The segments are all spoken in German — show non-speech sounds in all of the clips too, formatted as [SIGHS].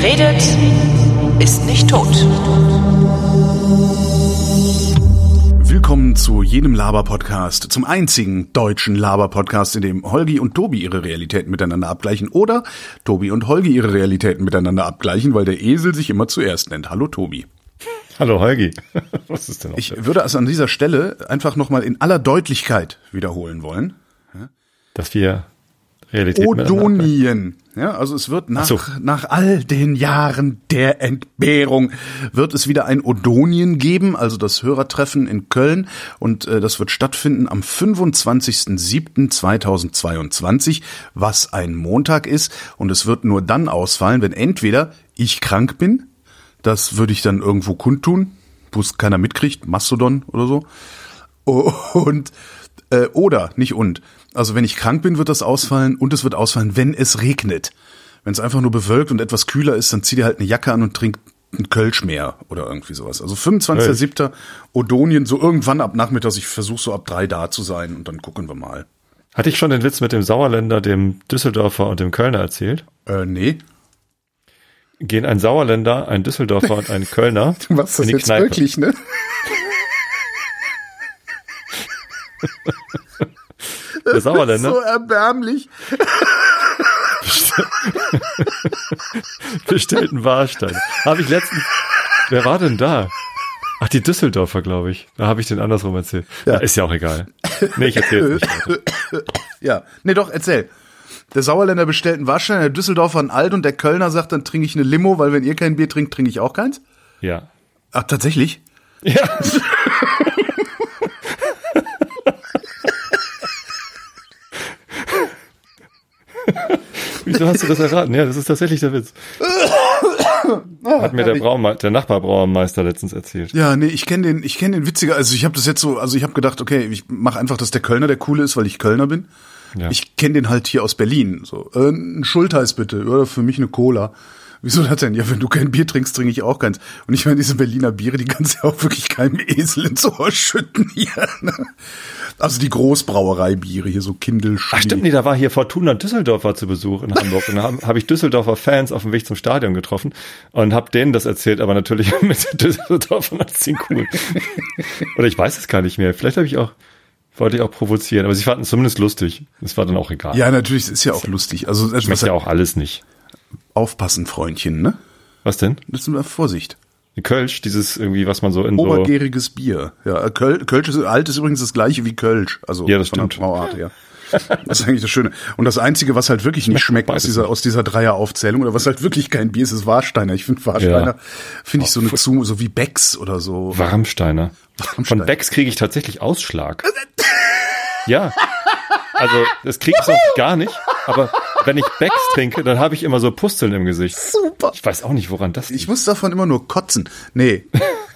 Wer redet, ist nicht tot. Willkommen zu jenem Laber-Podcast, zum einzigen deutschen Laber-Podcast, in dem Holgi und Tobi ihre Realitäten miteinander abgleichen oder Tobi und Holgi ihre Realitäten miteinander abgleichen, weil der Esel sich immer zuerst nennt. Hallo Tobi. Hallo Holgi. [LAUGHS] Was ist denn Ich würde also an dieser Stelle einfach nochmal in aller Deutlichkeit wiederholen wollen. Dass wir Realität Odonien. Ja, also es wird nach, so. nach all den Jahren der Entbehrung wird es wieder ein Odonien geben, also das Hörertreffen in Köln und äh, das wird stattfinden am 25.07.2022, was ein Montag ist und es wird nur dann ausfallen, wenn entweder ich krank bin, das würde ich dann irgendwo kundtun, wo es keiner mitkriegt, Mastodon oder so. [LAUGHS] Und äh, oder nicht und. Also wenn ich krank bin, wird das ausfallen und es wird ausfallen, wenn es regnet. Wenn es einfach nur bewölkt und etwas kühler ist, dann zieh dir halt eine Jacke an und trink ein Kölsch mehr oder irgendwie sowas. Also 25.07. Odonien, so irgendwann ab Nachmittags, ich versuche so ab drei da zu sein und dann gucken wir mal. Hatte ich schon den Witz mit dem Sauerländer, dem Düsseldorfer und dem Kölner erzählt? Äh, nee. Gehen ein Sauerländer, ein Düsseldorfer und ein Kölner [LAUGHS] Du machst das in die jetzt Kneipe. wirklich, ne? [LAUGHS] Der Sauerländer So erbärmlich. [LAUGHS] bestellt einen Warstein. Habe ich letztens. Wer war denn da? Ach, die Düsseldorfer, glaube ich. Da habe ich den andersrum erzählt. Ja. ist ja auch egal. Nee, ich erzähle nicht. [LAUGHS] Ja, nee, doch, erzähl. Der Sauerländer bestellt einen Waschstein, der Düsseldorfer ein Alt und der Kölner sagt, dann trinke ich eine Limo, weil wenn ihr kein Bier trinkt, trinke ich auch keins. Ja. Ach, tatsächlich? Ja. [LAUGHS] Wieso hast du das erraten? Ja, das ist tatsächlich der Witz. Hat mir der, Brauma der Nachbarbrauermeister letztens erzählt. Ja, nee, ich kenne den, ich kenne den witziger. Also ich habe das jetzt so, also ich habe gedacht, okay, ich mache einfach, dass der Kölner der coole ist, weil ich Kölner bin. Ja. Ich kenne den halt hier aus Berlin. So, äh, ein Schultheiß bitte, oder für mich eine Cola. Wieso das denn? Ja, wenn du kein Bier trinkst, trinke ich auch keins. Und ich meine, diese Berliner Biere, die kannst du ja auch wirklich keinem Esel ins Ohr schütten hier. Ne? Also die Großbrauereibiere hier, so Kindel, Ach stimmt, nee, da war hier Fortuna Düsseldorf war zu Besuch in Hamburg und da habe hab ich Düsseldorfer Fans auf dem Weg zum Stadion getroffen und habe denen das erzählt, aber natürlich [LAUGHS] mit Düsseldorfern als ziemlich cool. Oder ich weiß es gar nicht mehr. Vielleicht habe ich auch wollte ich auch provozieren, aber sie fanden es zumindest lustig. Es war dann auch egal. Ja, natürlich, es ist ja auch lustig. Also Schmeckt etwas ja auch alles nicht. Aufpassen, Freundchen, ne? Was denn? Das ist nur Vorsicht. Kölsch, dieses irgendwie, was man so in so Obergäriges Bier. Ja, Köl Kölsch ist, alt ist übrigens das gleiche wie Kölsch. Also Ja, das von der stimmt. Brauart her. Das ist eigentlich das Schöne. Und das Einzige, was halt wirklich nicht schmeckt aus dieser, aus dieser Dreieraufzählung oder was halt wirklich kein Bier ist, ist Warsteiner. Ich finde Warsteiner, Ja. finde ich so eine zu, so wie Becks oder so. Warmsteiner. Warmsteiner. Von Becks kriege ich tatsächlich Ausschlag. ja. Also, das kriege ich sonst gar nicht. Aber wenn ich Becks trinke, dann habe ich immer so Pusteln im Gesicht. Super. Ich weiß auch nicht, woran das Ich muss davon immer nur kotzen. Nee.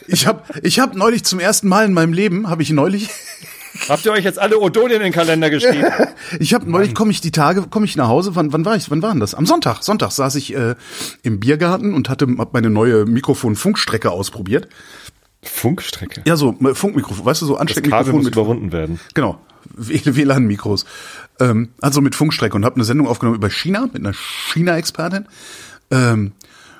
Ich habe ich hab neulich zum ersten Mal in meinem Leben, habe ich neulich, [LAUGHS] Habt ihr euch jetzt alle Odonien in den Kalender geschrieben? [LAUGHS] ich habe neulich, komme ich die Tage, komme ich nach Hause, wann, wann war ich, wann war denn das? Am Sonntag, Sonntag saß ich äh, im Biergarten und hatte hab meine neue Mikrofon-Funkstrecke ausprobiert. Funkstrecke. Ja, so Funkmikrofon, weißt du, so Das Ansteckmikrofon muss mit überwunden werden. Genau, [LAUGHS] WLAN-Mikros. Ähm, also mit Funkstrecke und habe eine Sendung aufgenommen über China mit einer China-Expertin. Ähm,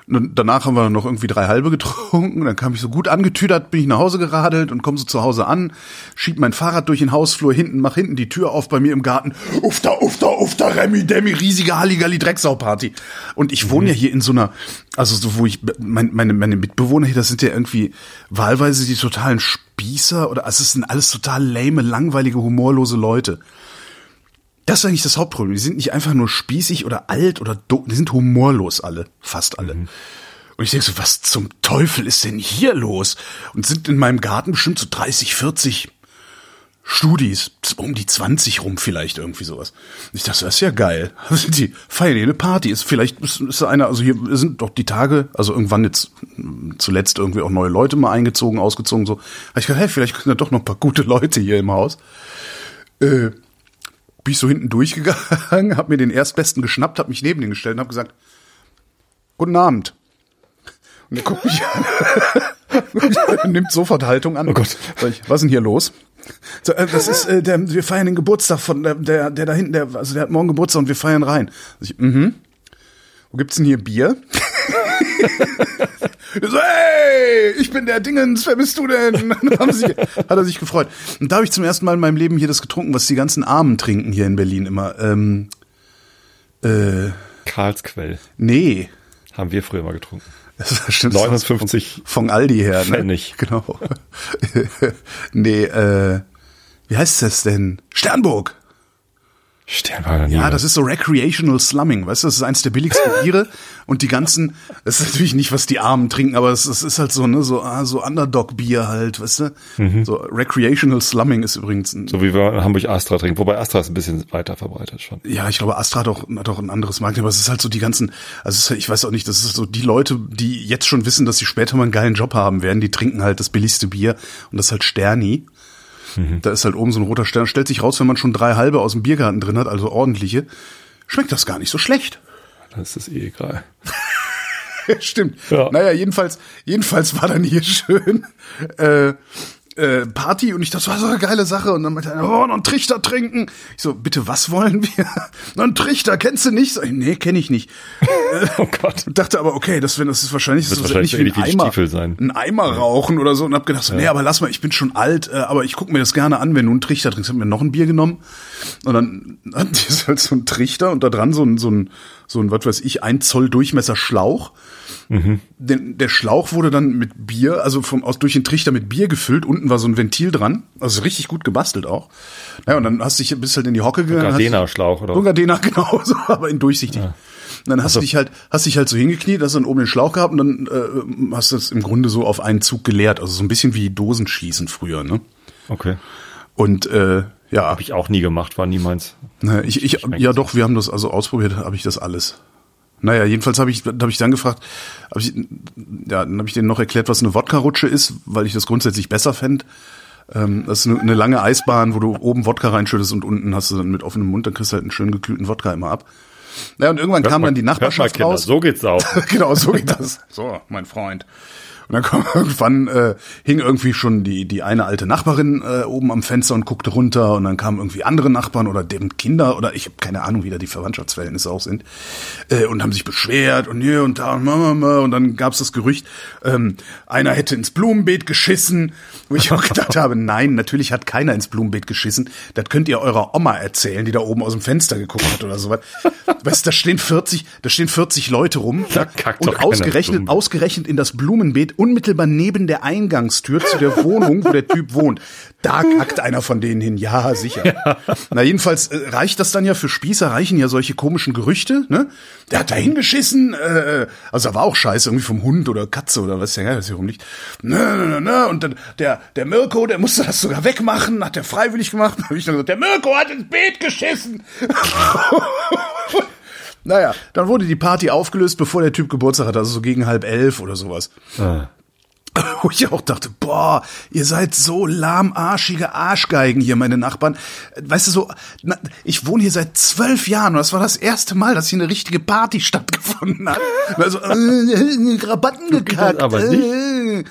danach haben wir noch irgendwie drei halbe getrunken. Dann kam ich so gut angetüdert, bin ich nach Hause geradelt und komme so zu Hause an, schieb mein Fahrrad durch den Hausflur hinten, mach hinten die Tür auf bei mir im Garten. Ufta, ufta, ufta, Remi, Demi, riesige Halligalli Drecksau-Party. Und ich wohne ja hier in so einer, also so wo ich, mein, meine, meine Mitbewohner hier, das sind ja irgendwie wahlweise die totalen Spießer oder also es sind alles total lame, langweilige, humorlose Leute. Das ist eigentlich das Hauptproblem. Die sind nicht einfach nur spießig oder alt oder doof, die sind humorlos alle, fast alle. Und ich denke so, was zum Teufel ist denn hier los? Und sind in meinem Garten bestimmt so 30, 40 Studis, um die 20 rum vielleicht irgendwie sowas. Und ich dachte, das ist ja geil. [LAUGHS] Die feiern eine Party. Ist vielleicht ist, ist einer, also hier sind doch die Tage, also irgendwann jetzt mm, zuletzt irgendwie auch neue Leute mal eingezogen, ausgezogen so. Hab ich gedacht, hey, vielleicht sind da doch noch ein paar gute Leute hier im Haus. Äh, bin ich so hinten durchgegangen, hab mir den Erstbesten geschnappt, hab mich neben den gestellt und hab gesagt, guten Abend. Und er guckt mich an, [LAUGHS] nimmt sofort Haltung an. Oh Gott. Ich, was ist denn hier los? So, äh, das ist, äh, der, wir feiern den Geburtstag von der, der, der da hinten, der, also der hat morgen Geburtstag und wir feiern rein. Sag ich, mhm. Wo gibt's denn hier Bier? So, hey, ich bin der Dingens, wer bist du denn? [LAUGHS] Sie, hat er sich gefreut. Und da habe ich zum ersten Mal in meinem Leben hier das getrunken, was die ganzen Armen trinken hier in Berlin immer. Ähm, äh, Karlsquell nee. haben wir früher mal getrunken. [LAUGHS] Das stimmt. 59 Von Aldi her, ne? Pfennig. [LAUGHS] Genau. nee, äh, wie heißt das denn? Sternburg. Sternwagen. Ja, das ist so Recreational Slumming, weißt du, das ist eins der billigsten [LAUGHS] Biere und die ganzen, das ist natürlich nicht, was die Armen trinken, aber es, es ist halt so, ne, so, ah, so Underdog-Bier halt, weißt du? So Recreational Slumming ist übrigens ein, So wie wir in Hamburg Astra trinken. Wobei Astra ist ein bisschen weiter verbreitet schon. ja, ich glaube, Astra hat auch, hat auch ein anderes Markt, aber es ist halt so die ganzen, also ich weiß auch nicht, das ist so die Leute, die jetzt schon wissen, dass sie später mal einen geilen Job haben werden, die trinken halt das billigste Bier und das ist halt Sterni. Da ist halt oben so ein roter Stern. Stellt sich raus, wenn man schon drei halbe aus dem Biergarten drin hat, also ordentliche, schmeckt das gar nicht so schlecht. Das ist eh egal. [LAUGHS] Stimmt. Ja. Naja, jedenfalls, jedenfalls war dann hier [LAUGHS] schön äh, äh, Party und ich dachte, das war so eine geile Sache. Und dann meinte einer, oh, noch einen Trichter trinken. Ich so, bitte, was wollen wir? [LAUGHS] noch einen Trichter, kennst du nicht? Ich, nee, kenne ich nicht. [LAUGHS] Oh Gott. Dachte aber, okay, das, wenn das ist wahrscheinlich, Wird so wahrscheinlich so ähnlich wie die Eimer, Stiefel sein. ein Eimer rauchen oder so. Und hab gedacht, so, nee, aber lass mal, ich bin schon alt, äh, aber ich guck mir das gerne an, wenn du einen Trichter trinkst. Hab mir noch ein Bier genommen. Und dann [LAUGHS] hatten die halt so einen Trichter und da dran so ein, so ein, so ein, was weiß ich, ein Zoll Durchmesser Schlauch. Den, der Schlauch wurde dann mit Bier, also vom, aus, durch den Trichter mit Bier gefüllt. Unten war so ein Ventil dran. Also richtig gut gebastelt auch. Naja, und dann hast du dich, bist halt in die Hocke gegangen. Gardena-Schlauch oder [LAUGHS] so? Gardena genauso, aber in durchsichtig. Und dann hast du dich halt, hast dich halt so hingekniet, hast dann oben den Schlauch gehabt und dann äh, hast du es im Grunde so auf einen Zug geleert. Also so ein bisschen wie Dosenschießen früher, ne? Okay. Und äh, ja, Habe ich auch nie gemacht, war nie meins. ne, ich, ich ja doch, wir haben das also ausprobiert, habe ich das alles. Naja, jedenfalls habe ich, hab ich dann gefragt, hab ich, ja, dann habe ich denen noch erklärt, was eine Wodka-Rutsche ist, weil ich das grundsätzlich besser fänd. Ähm, das ist eine, eine lange Eisbahn, wo du oben Wodka reinschüttest und unten hast du dann mit offenem Mund, dann kriegst du halt einen schönen gekühlten Wodka immer ab. Naja, und irgendwann kam dann die Hört mal, Nachbarschaft Kinder, raus. So geht's auch. [LAUGHS] genau, so geht das. So, mein Freund. Und dann kam [LAUGHS] irgendwann äh, hing irgendwie schon die die eine alte Nachbarin äh, oben am Fenster und guckte runter und dann kamen irgendwie andere Nachbarn oder deren Kinder oder ich habe keine Ahnung, wie da die Verwandtschaftsverhältnisse auch sind äh, und haben sich beschwert und hier und da und und dann gab's das Gerücht, ähm, einer hätte ins Blumenbeet geschissen, wo ich auch gedacht habe, nein, natürlich hat keiner ins Blumenbeet geschissen. Das könnt ihr eurer Oma erzählen, die da oben aus dem Fenster geguckt hat oder sowas. Weißt, du, da stehen 40, da stehen 40 Leute rum Da kackt und ausgerechnet, ausgerechnet in das Blumenbeet unmittelbar neben der Eingangstür zu der Wohnung, wo der Typ wohnt. Da kackt einer von denen hin. Ja, sicher. Na, jedenfalls äh, reicht das dann ja für Spießer, reichen ja solche komischen Gerüchte, ne? Der hat da hingeschissen, äh, also da war auch Scheiße, irgendwie vom Hund oder Katze oder was ja, das hier rumliegt. Ne, ne, ne, ne. Und dann der, der Mirko, der musste das sogar wegmachen, hat der freiwillig gemacht. Da hab ich dann gesagt, der Mirko hat ins Beet geschissen. [LAUGHS] Naja, dann wurde die Party aufgelöst, bevor der Typ Geburtstag hatte, also so gegen halb elf oder sowas. Ah. [LAUGHS] Wo ich auch dachte, boah, ihr seid so lahmarschige Arschgeigen hier, meine Nachbarn. Weißt du so, na, ich wohne hier seit zwölf Jahren und das war das erste Mal, dass hier eine richtige Party [LAUGHS] stattgefunden hat. Also, äh, Rabatten gekackt. aber nicht. Äh.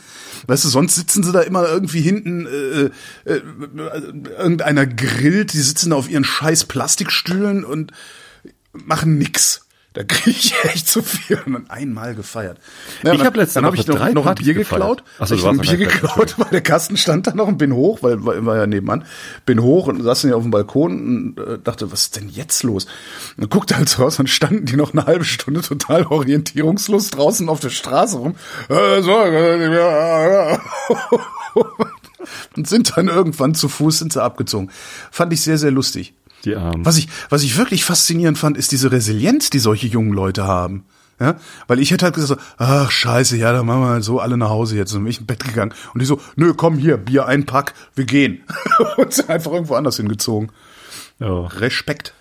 Weißt du, sonst sitzen sie da immer irgendwie hinten, äh, äh, äh, irgendeiner grillt, die sitzen da auf ihren scheiß Plastikstühlen und machen nix. Da kriege ich [LAUGHS] echt zu viel und dann einmal gefeiert. Ja, Ich dann- hab letzte dann hab Woche ich noch, noch ein Bier gefeiert. geklaut. Ach so, ich du hab ein Bier geklaut, weil der Kasten stand da noch und bin hoch, weil war, war ja nebenan. Bin hoch und saß dann ja auf dem Balkon und äh, dachte, was ist denn jetzt los? Und guckte halt so raus, dann standen die noch eine halbe Stunde total orientierungslos draußen auf der Straße rum. Äh, äh, [LAUGHS] und sind dann irgendwann zu Fuß sind sie abgezogen. Fand ich sehr, sehr lustig. Die Armen. Was ich, was ich wirklich faszinierend fand, ist diese Resilienz, die solche jungen Leute haben. Ja, weil ich hätte halt gesagt so, ach scheiße, ja, dann machen wir halt so alle nach Hause jetzt. Und dann bin ich ins Bett gegangen. Und die so, nö, komm hier, Bier ein Pack, wir gehen. [LAUGHS] und sind einfach irgendwo anders hingezogen. Ja. Respekt.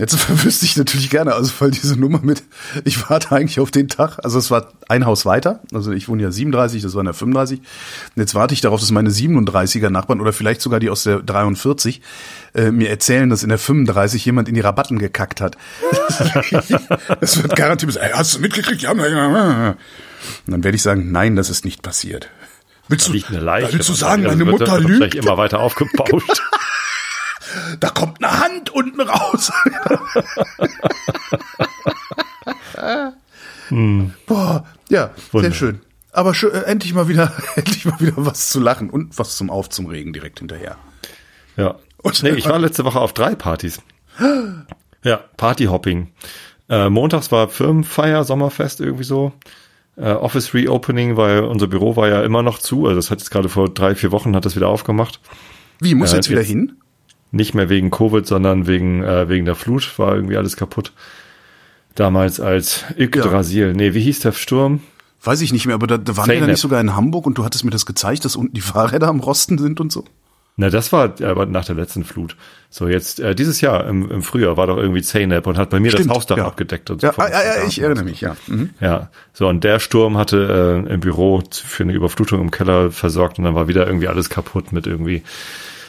Jetzt [LAUGHS] wüsste ich natürlich gerne, also weil diese Nummer mit, ich warte eigentlich auf den Tag, also es war ein Haus weiter, also ich wohne ja 37, das waren ja 35, und jetzt warte ich darauf, dass meine 37er Nachbarn oder vielleicht sogar die aus der 43 äh, mir erzählen, dass in der 35 jemand in die Rabatten gekackt hat. [LAUGHS] das wird garantiert, ey, hast du mitgekriegt? Ja, und dann werde ich sagen, nein, das ist nicht passiert. Willst du, Leiche. willst du sagen, meine Mutter lügt? immer weiter aufgebauscht. [LAUGHS] Da kommt eine Hand unten raus. Boah, ja, Wunder. sehr schön. Aber schön, äh, endlich mal wieder, [LAUGHS] endlich mal wieder was zu lachen und was zum Auf zum Regen direkt hinterher. Ja. Und- nee, ich war [LAUGHS] letzte Woche auf drei Partys. Ja, Partyhopping. Äh, montags war Firmenfeier, Sommerfest irgendwie so. Äh, Office Reopening, weil unser Büro war ja immer noch zu. Also das hat jetzt gerade vor drei, vier Wochen hat das wieder aufgemacht. Wie, muss Ja, jetzt wieder jetzt- hin? Nicht mehr wegen Covid, sondern wegen, äh, wegen der Flut war irgendwie alles kaputt. Damals als Yggdrasil. Nee, wie hieß der Sturm? Weiß ich nicht mehr, aber da, da waren wir da Zeynep. nicht sogar in Hamburg und du hattest mir das gezeigt, dass unten die Fahrräder am Rosten sind und so. Na, das war aber nach der letzten Flut. So, jetzt, äh, dieses Jahr im, im Frühjahr war doch irgendwie Zeynep und hat bei mir Stimmt, das Hausdach ja. abgedeckt und Ja, so. ah, ja, ja, ich erinnere mich, ja. Mhm. Ja, so und der Sturm hatte äh, im Büro für eine Überflutung im Keller versorgt und dann war wieder irgendwie alles kaputt mit irgendwie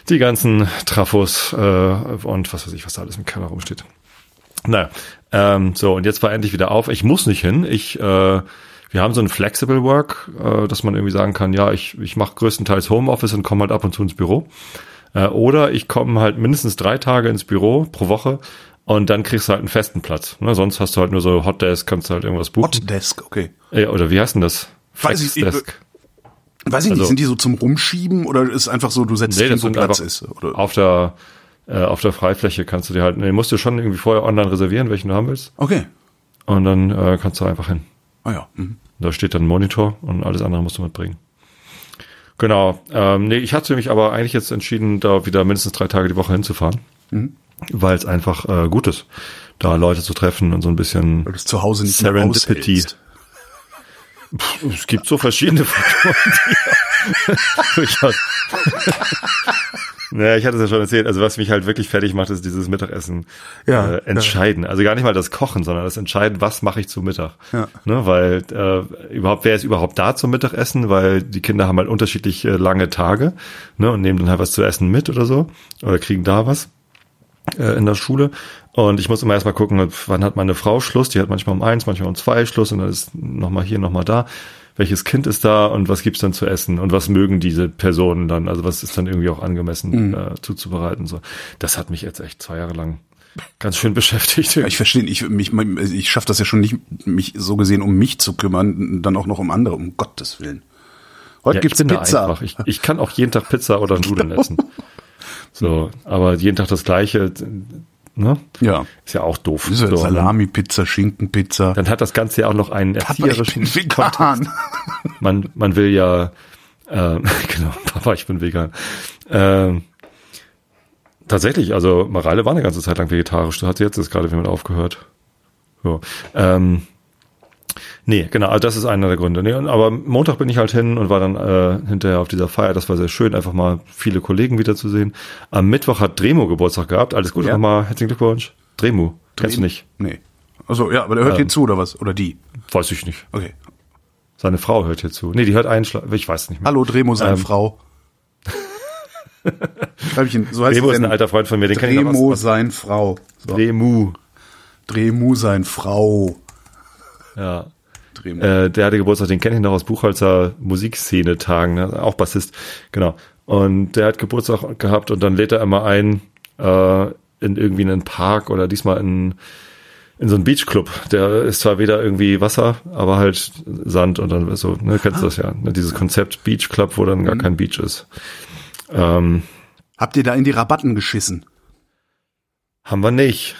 die ganzen Trafos äh, und was weiß ich, was da alles im Keller rumsteht. Naja, ähm, so und jetzt war endlich wieder auf. Ich muss nicht hin. Ich, äh, wir haben so ein Flexible Work, äh, dass man irgendwie sagen kann, ja, ich, ich mache größtenteils Homeoffice und komme halt ab und zu ins Büro. Äh, oder ich komme halt mindestens drei Tage ins Büro pro Woche und dann kriegst du halt einen festen Platz. Ne? Sonst hast du halt nur so Hotdesk, kannst du halt irgendwas buchen. Hot Desk, okay. Ja, oder wie heißt denn das? Weiß ich- Flexdesk. Weiß ich nicht, Also- sind die so zum Rumschieben oder ist einfach so, du setzt Nee, das wo Platz ist? Oder? auf der äh, auf der Freifläche kannst du dir halt, nee, musst du schon irgendwie vorher online reservieren, welchen du haben willst. Okay. Und dann äh, kannst du einfach hin. Ah ja. Mhm. Da steht dann ein Monitor und alles andere musst du mitbringen. Genau. Ähm, nee, ich hatte mich aber eigentlich jetzt entschieden, da wieder mindestens drei Tage die Woche hinzufahren. Mhm. Weil es einfach äh, gut ist, da Leute zu treffen und so ein bisschen Weil du zu Hause nicht mehr Serendipity. aushältst. Es gibt so verschiedene Faktoren, die [LAUGHS] durchaus. naja, ich hatte es ja schon erzählt. Also was mich halt wirklich fertig macht, ist dieses Mittagessen Ja, äh, entscheiden. Also gar nicht mal das Kochen, sondern das Entscheiden, was mache ich zu Mittag. Ja. Ne, weil äh, überhaupt, wer ist überhaupt da zum Mittagessen? Weil die Kinder haben halt unterschiedlich äh, lange Tage ne, und nehmen dann halt was zu essen mit oder so oder kriegen da was äh, in der Schule. Und ich muss immer erstmal gucken, wann hat meine Frau Schluss. Die hat manchmal um eins, manchmal um zwei Schluss und dann ist nochmal hier, nochmal da. Welches Kind ist da und was gibt's dann zu essen und was mögen diese Personen dann? Also was ist dann irgendwie auch angemessen äh, zuzubereiten? So, das hat mich jetzt echt zwei Jahre lang ganz schön [LAUGHS] beschäftigt. Ja, ich verstehe, ich, mich, ich schaffe das ja schon nicht, mich so gesehen um mich zu kümmern, dann auch noch um andere, um Gottes Willen. Heute Ja, ich gibt's da Pizza. Ich, ich kann auch jeden Tag Pizza oder Nudeln essen. [LAUGHS] So, aber jeden Tag das Gleiche, ne? Ja. Ist ja auch doof. Diese So, Salami-Pizza, Schinken-Pizza. Dann hat das Ganze ja auch noch einen Papa, erzieherischen vegan. man, man will ja, äh, [LAUGHS] genau, Papa, ich bin vegan. Ähm, tatsächlich, also Mareile war eine ganze Zeit lang vegetarisch, da hat sie jetzt ist gerade wieder mit aufgehört. So, ähm, nee, genau, also das ist einer der Gründe. Nee, aber Montag bin ich halt hin und war dann äh, hinterher auf dieser Feier, das war sehr schön, einfach mal viele Kollegen wiederzusehen. Am Mittwoch hat Dremo Geburtstag gehabt, alles Gute Ja. nochmal, herzlichen Glückwunsch. Dremu, kennst du nicht? Nee. Also ja, aber der hört Ähm. hier zu oder was? Oder die? Weiß ich nicht. Okay. Seine Frau hört hier zu. Nee, die hört einen Schlag, ich weiß nicht mehr. Hallo Dremo, seine Ähm. Frau. Ihn, so heißt Dremo ist ein alter Freund von mir, den kenne ich noch Dremo, aus, sein Frau. So. Dremu. Dremu, sein Frau. Ja. Äh, der hatte Geburtstag, den kenne ich noch aus Buchholzer Musikszene-Tagen, ne? auch Bassist, genau. Und der hat Geburtstag gehabt und dann lädt er immer ein äh, in irgendwie einen Park oder diesmal in, in so einen Beachclub. Der ist zwar weder irgendwie Wasser, aber halt Sand und dann so, ne, kennst du das ja, ne? dieses Konzept Beachclub, wo dann gar kein Beach ist. Ähm, Habt ihr da in die Rabatten geschissen? haben wir nicht.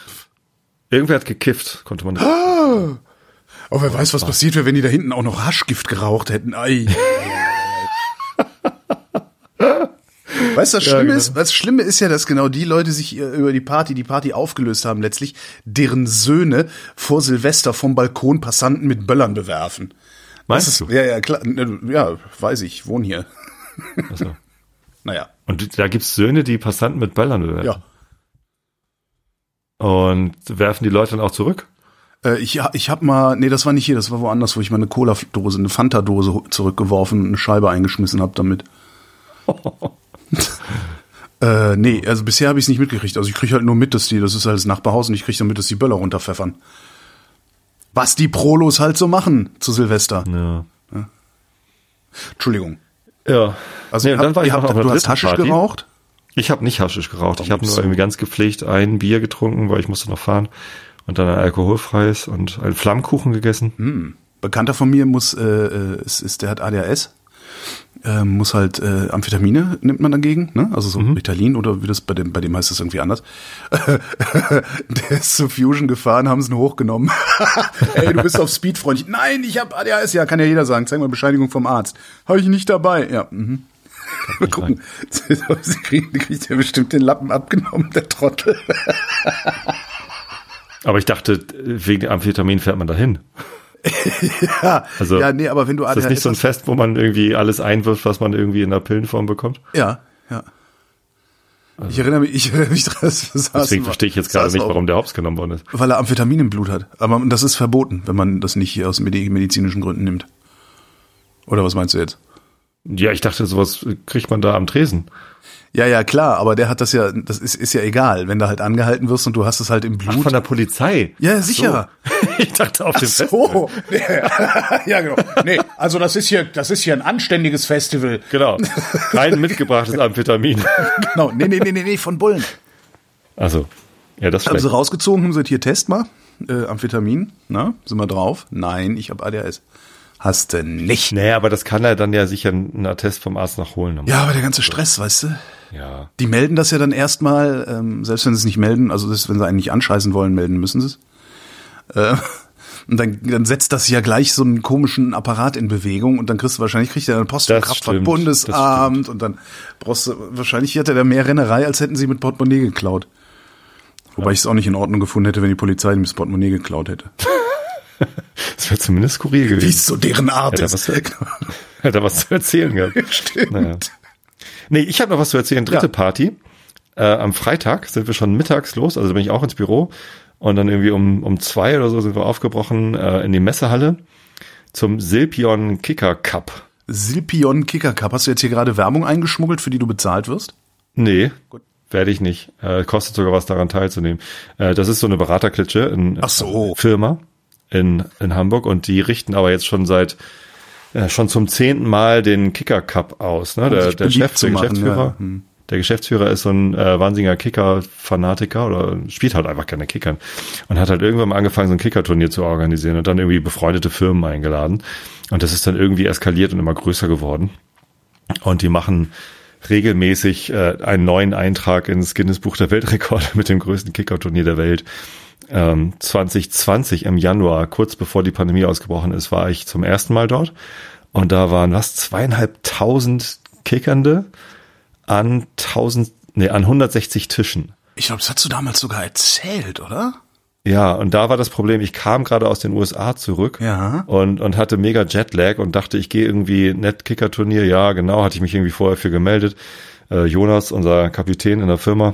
Irgendwer hat gekifft, konnte man. Oh, wer weiß, was passiert wäre, wenn die da hinten auch noch Haschgift geraucht hätten. Ei. [LAUGHS] Weißt du, was Ja, Schlimme genau. ist? Was Schlimme ist ja, dass genau die Leute sich äh, über die Party, die Party aufgelöst haben letztlich, deren Söhne vor Silvester vom Balkon Passanten mit Böllern bewerfen. Meinst Das du? ja, ja, klar. Ja, weiß ich, wohne hier. Also. [LAUGHS] Naja. Und da gibt's Söhne, die Passanten mit Böllern bewerfen. Ja. Und werfen die Leute dann auch zurück? Äh, ich, ich hab mal, nee, das war nicht hier, das war woanders, wo ich mal eine Cola-Dose, eine Fanta-Dose zurückgeworfen und eine Scheibe eingeschmissen hab damit. [LAUGHS] äh, nee, also bisher habe ich es nicht mitgekriegt. Also ich krieg halt nur mit, dass die, das ist halt das Nachbarhaus und ich krieg dann mit, dass die Böller runterpfeffern. Was die Prolos halt so machen zu Silvester. Ja. Entschuldigung. Ja. Also Nee, habt, ihr noch habt, du hast Haschisch Party. geraucht? Ich habe nicht Haschisch geraucht. Ich habe nur irgendwie ganz gepflegt ein Bier getrunken, weil ich musste noch fahren. Und dann ein alkoholfreies und einen Flammkuchen gegessen. Bekannter von mir muss, äh, äh, ist, ist, der hat ADHS, äh, muss halt äh, Amphetamine nimmt man dagegen, ne? Also so Ritalin oder wie das bei dem, bei dem heißt das irgendwie anders. [LAUGHS] der ist zur Fusion gefahren, haben sie ihn hochgenommen. [LAUGHS] Ey, du bist auf Speed, Freund. Nein, ich habe ADHS. Ja, kann ja jeder sagen. Zeig mal Bescheinigung vom Arzt. Habe ich nicht dabei. Ja. Mhm. Mal gucken. [LAUGHS] Sie kriegen, kriegt ja bestimmt den Lappen abgenommen, der Trottel. Aber ich dachte, wegen Amphetamin fährt man dahin. [LAUGHS] ja, Also, ja, nee, aber wenn du Ist das nicht so ein Fest, wo man irgendwie alles einwirft, was man irgendwie in der Pillenform bekommt? Ja, ja. Ich erinnere mich, ich erinnere mich dran, [LAUGHS] dass wir Deswegen verstehe ich jetzt gerade nicht, warum der Hops genommen worden ist. Weil er Amphetamin im Blut hat. Aber das ist verboten, wenn man das nicht aus medi- medizinischen Gründen nimmt. Oder was meinst du jetzt? Ja, ich dachte, sowas kriegt man da am Tresen. Ja, ja, klar, aber der hat das ja, das ist, ist ja egal, wenn du halt angehalten wirst und du hast es halt im Blut. Von der Polizei. ja, sicher. So. [LAUGHS] Ich dachte auf dem So. [LAUGHS] ja, genau. Nee, also das ist hier, das ist hier ein anständiges Festival. Genau. [LAUGHS] Kein mitgebrachtes Amphetamin. Genau. Nee, nee, nee, nee, nee, von Bullen. Also, ja, das Haben sie rausgezogen, haben sie hier Test mal. Äh, Amphetamin, na, sind wir drauf? Nein, ich habe ADHS. Hast du nicht. Nee, aber das kann er dann ja sicher einen Attest vom Arzt nachholen. Ja, aber der ganze Stress, weißt du? Ja. Die melden das ja dann erstmal, ähm, selbst wenn sie es nicht melden, also das, wenn sie einen nicht anscheißen wollen, melden müssen sie es. Äh, [LAUGHS] und dann, dann setzt das ja gleich so einen komischen Apparat in Bewegung und dann kriegst du wahrscheinlich kriegt er dann Post vom Kraftfahrt-Bundesamt und dann brauchst du, wahrscheinlich hat er da mehr Rennerei, als hätten sie mit Portemonnaie geklaut. Wobei ich es auch nicht in Ordnung gefunden hätte, wenn die Polizei ihm das Portemonnaie geklaut hätte. [LAUGHS] Das wäre zumindest skurril Wie gewesen. es so deren Art Ja, ist. was- [LAUGHS] Hätte er was zu erzählen gehabt. Stimmt. Naja. Nee, ich habe noch was zu erzählen. Dritte Ja. Party. Äh, am Freitag sind wir schon mittags los, also bin ich auch ins Büro. Und dann irgendwie um, um zwei oder so sind wir aufgebrochen äh, in die Messehalle zum Silpion Kicker Cup. Silpion Kicker Cup. Hast du jetzt hier gerade Werbung eingeschmuggelt, für die du bezahlt wirst? Nee, werde ich nicht. Äh, kostet sogar was daran teilzunehmen. Äh, das ist so eine Beraterklitsche in Ach so. Firma in, in Hamburg und die richten aber jetzt schon seit äh, schon zum zehnten Mal den Kicker Cup aus. Ne? Der, der, Chef, der machen, Geschäftsführer, ja. Hm. der Geschäftsführer ist so ein äh, wahnsinniger Kicker-Fanatiker oder spielt halt einfach gerne Kickern und hat halt irgendwann mal angefangen, so ein Kicker-Turnier zu organisieren und dann irgendwie befreundete Firmen eingeladen. Und das ist dann irgendwie eskaliert und immer größer geworden. Und die machen regelmäßig äh, einen neuen Eintrag ins Guinness Buch der Weltrekorde [LAUGHS] mit dem größten Kickerturnier der Welt. Ähm, 2020 im Januar, kurz bevor die Pandemie ausgebrochen ist, war ich zum ersten Mal dort. Und da waren was, zweieinhalbtausend Kickernde an 1000, nee, an 160 Tischen. Ich glaube, das hast du damals sogar erzählt, oder? Ja, und da war das Problem, ich kam gerade aus den USA zurück Ja. und, und hatte mega Jetlag und dachte, ich gehe irgendwie Net-Kicker-Turnier. Ja, genau, hatte ich mich irgendwie vorher für gemeldet. Äh, Jonas, unser Kapitän in der Firma,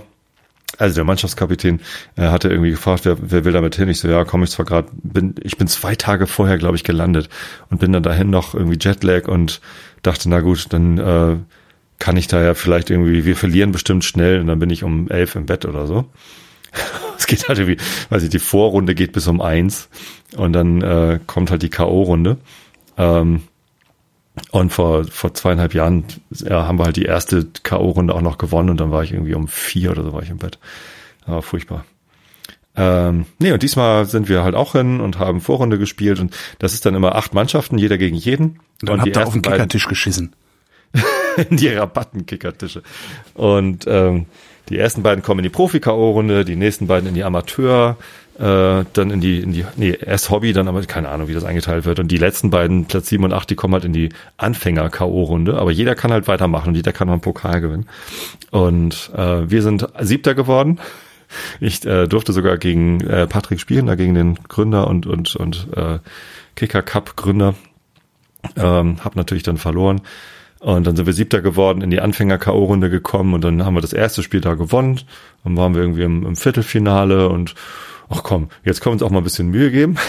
also der Mannschaftskapitän, äh, hatte irgendwie gefragt, wer, wer will damit hin? Ich so, ja, komme ich zwar gerade, bin, ich bin zwei Tage vorher, glaube ich, gelandet und bin dann dahin noch irgendwie Jetlag und dachte, na gut, dann äh, kann ich da ja vielleicht irgendwie, wir verlieren bestimmt schnell und dann bin ich um elf im Bett oder so. [LAUGHS] Es geht halt irgendwie, weiß ich, die Vorrunde geht bis um eins und dann äh, kommt halt die K.O.-Runde. Ähm, und vor, vor zweieinhalb Jahren ja, haben wir halt die erste K.O.-Runde auch noch gewonnen und dann war ich irgendwie um vier oder so war ich im Bett. Aber furchtbar. Ähm, nee, und diesmal sind wir halt auch hin und haben Vorrunde gespielt und das ist dann immer acht Mannschaften, jeder gegen jeden. Und dann und habt ihr auf den Kickertisch geschissen. in [LAUGHS] die Rabattenkickertische. Und ähm, die ersten beiden kommen in die Profi-K.O.-Runde, die nächsten beiden in die Amateur, äh, dann in die, in die, nee, erst Hobby, dann aber keine Ahnung, wie das eingeteilt wird. Und die letzten beiden, Platz 7 und 8, die kommen halt in die Anfänger-K.O.-Runde. Aber jeder kann halt weitermachen und jeder kann noch einen Pokal gewinnen. Und äh, wir sind Siebter geworden. Ich äh, durfte sogar gegen äh, Patrick spielen, da gegen den Gründer und, und, und äh, Kicker Cup Gründer. Ähm, hab natürlich dann verloren. Und dann sind wir Siebter geworden, in die Anfänger-K.O.-Runde gekommen und dann haben wir das erste Spiel da gewonnen. Dann waren wir irgendwie im, im Viertelfinale und ach komm, jetzt können wir uns auch mal ein bisschen Mühe geben. [LAUGHS]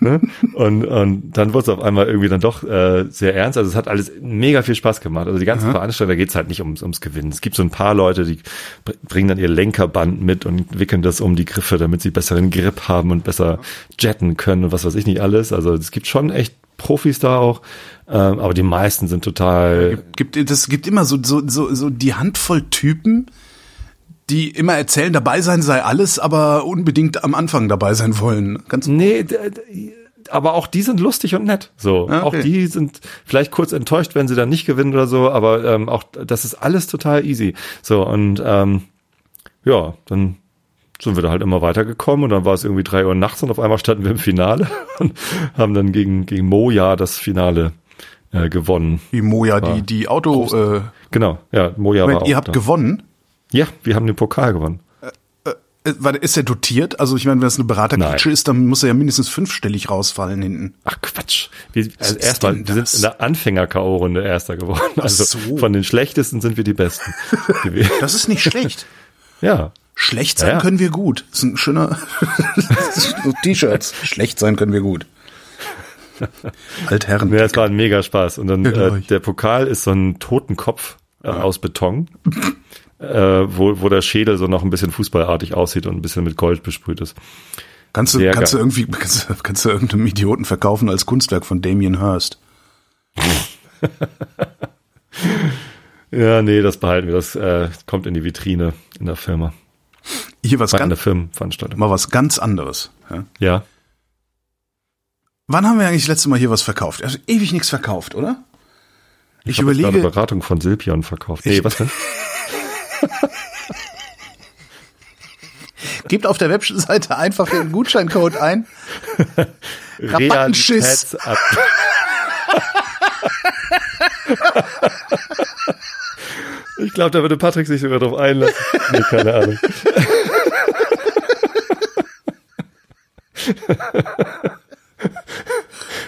Ne? und, und dann wurde es auf einmal irgendwie dann doch äh, sehr ernst. Also es hat alles mega viel Spaß gemacht. Also die ganzen Veranstalter da geht's halt nicht ums, ums Gewinnen. Es gibt so ein paar Leute, die br- bringen dann ihr Lenkerband mit und wickeln das um die Griffe, damit sie besseren Grip haben und besser jetten können und was weiß ich nicht alles. Also es gibt schon echt Profis da auch, ähm, aber die meisten sind total Gibt, das gibt immer so, so, so, so die Handvoll Typen, die immer erzählen, dabei sein sei alles, aber unbedingt am Anfang dabei sein wollen. Ganz Nee, aber auch die sind lustig und nett. So, Ah, okay. auch die sind vielleicht kurz enttäuscht, wenn sie dann nicht gewinnen oder so, aber ähm, auch das ist alles total easy. So und ähm, ja, dann sind wir da halt immer weitergekommen und dann war es irgendwie drei Uhr nachts und auf einmal standen wir im Finale [LAUGHS] und haben dann gegen gegen Moja das Finale äh, gewonnen. wie Moja, die, die Auto, äh, Genau, ja, Moja war Moment, auch ihr habt da. gewonnen. Ja, wir haben den Pokal gewonnen. Äh, war- Ist er dotiert? Also ich meine, wenn es eine Beraterklitsche Nein. ist, dann muss er ja mindestens fünfstellig rausfallen hinten. Ach Quatsch. Wir, also erstmal, wir sind in der Anfänger-K.O.-Runde Erster geworden. Also so. von den schlechtesten sind wir die Besten. Das ist nicht schlecht. [LAUGHS] ja. Schlecht sein Ja, ja. können wir gut. Das ist ein schöner [LAUGHS] T-Shirts. Schlecht sein können wir gut. Altherren. Ja, es war ein mega Spaß. Und dann Ja, äh, der Pokal ist so ein Totenkopf äh, aus Beton, äh, wo, wo der Schädel so noch ein bisschen fußballartig aussieht und ein bisschen mit Gold besprüht ist. Kannst du, Sehr kannst du irgendwie, [LAUGHS] kannst, kannst du irgendeinem Idioten verkaufen als Kunstwerk von Damien Hirst? [LAUGHS] Ja, nee, das behalten wir. Das äh, kommt in die Vitrine in der Firma. Hier was ganz, Firmenveranstaltung. mal was ganz anderes. Ja. Ja. Wann haben wir eigentlich das letzte Mal hier was verkauft? Also ewig nichts verkauft, oder? Ich, hab jetzt gerade überlege, Beratung von Silpion verkauft. Nee, Ich- was denn? [LAUGHS] [LAUGHS] gebt auf der Webseite einfach den Gutscheincode ein. Rabattenschiss. Ich glaube, da würde Patrick sich sogar drauf einlassen. Nee, keine Ahnung.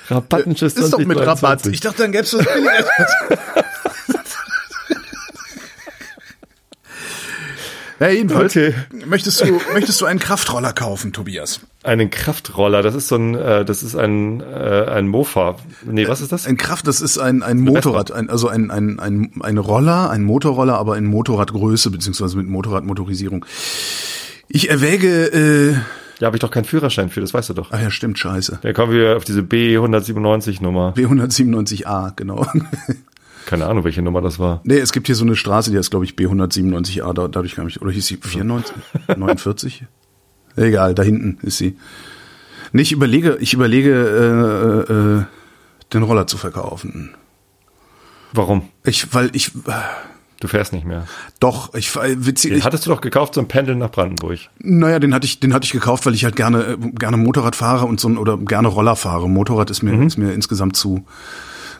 Rabattenschiss Ist doch mit 2023. Rabatt. Ich dachte, dann gäbe es was billiger. Ja, jedenfalls. Okay. Möchtest du, möchtest du einen Kraftroller kaufen, Tobias? Einen Kraftroller, das ist so ein, äh, das ist ein, äh, ein Mofa. Nee, was ist das? Ein Kraft, das ist ein, ein Motorrad, ein, also ein, ein, ein, ein Roller, ein Motorroller, aber in Motorradgröße, beziehungsweise mit Motorradmotorisierung. Ich erwäge, äh, Ja, habe ich doch keinen Führerschein für, das weißt du doch. ach ja, stimmt, scheiße. Da kommen wir auf diese B197-Nummer. B197a, genau. Keine Ahnung, welche Nummer das war. nee, es gibt hier so eine Straße, die heißt, glaube ich, B197a, da, dadurch kam ich, oder hieß sie 94? 49? [LAUGHS] Egal, da hinten ist sie. Nee, ich überlege, ich überlege, äh, äh, den Roller zu verkaufen. Warum? Ich, weil ich, äh, Du fährst nicht mehr. doch, ich, witzig, Den hattest du doch gekauft zum Pendeln nach Brandenburg. Naja, den hatte ich, den hatte ich gekauft, weil ich halt gerne, äh, gerne Motorrad fahre und so ein- oder gerne Roller fahre. Motorrad ist mir, ist mir insgesamt zu,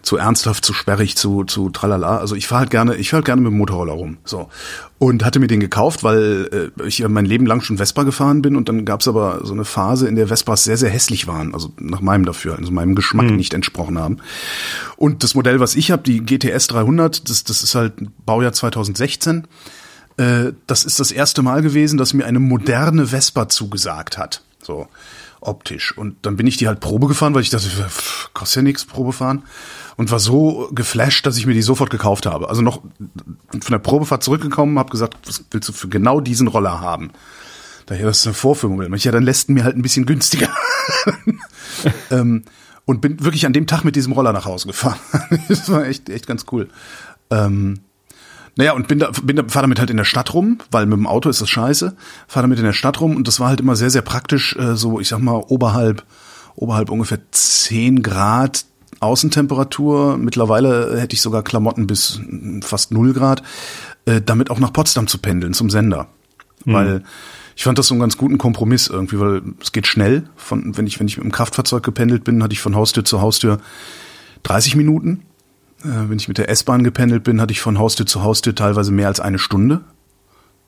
zu ernsthaft, zu sperrig, zu, zu tralala. Also ich fahre halt gerne, ich fahre halt gerne mit dem Motorroller rum. So. Und hatte mir den gekauft, weil äh, ich ja mein Leben lang schon Vespa gefahren bin und dann gab's aber so eine Phase, in der Vespas sehr, sehr hässlich waren, also nach meinem dafür, also meinem Geschmack nicht entsprochen haben. Und das Modell, was ich habe, die GTS 300, das, das ist halt Baujahr 2016 äh, das ist das erste Mal gewesen, dass mir eine moderne Vespa zugesagt hat. So optisch. Und dann bin ich die halt Probe gefahren, weil ich dachte, pff, kostet ja nichts, Probe fahren. Und war so geflasht, dass ich mir die sofort gekauft habe. Also noch von der Probefahrt zurückgekommen, habe gesagt, was willst du für genau diesen Roller haben? Daher, das eine Vorführung. Ja, dann lässt mir halt ein bisschen günstiger. [LAUGHS] ähm, und bin wirklich an dem Tag mit diesem Roller nach Hause gefahren. [LAUGHS] das war echt, echt ganz cool. Ähm, naja, und bin da, bin da, fahr damit halt in der Stadt rum, weil mit dem Auto ist das scheiße. Fahr damit in der Stadt rum und das war halt immer sehr, sehr praktisch, äh, so, ich sag mal, oberhalb, oberhalb ungefähr 10 Grad Außentemperatur. Mittlerweile hätte ich sogar Klamotten bis mm, fast 0 Grad, äh, damit auch nach Potsdam zu pendeln, zum Sender. Weil ich fand das so einen ganz guten Kompromiss irgendwie, weil es geht schnell. Von, wenn ich, wenn ich mit dem Kraftfahrzeug gependelt bin, hatte ich von Haustür zu Haustür 30 Minuten. Äh, wenn ich mit der S-Bahn gependelt bin, hatte ich von Haustür zu Haustür teilweise mehr als eine Stunde.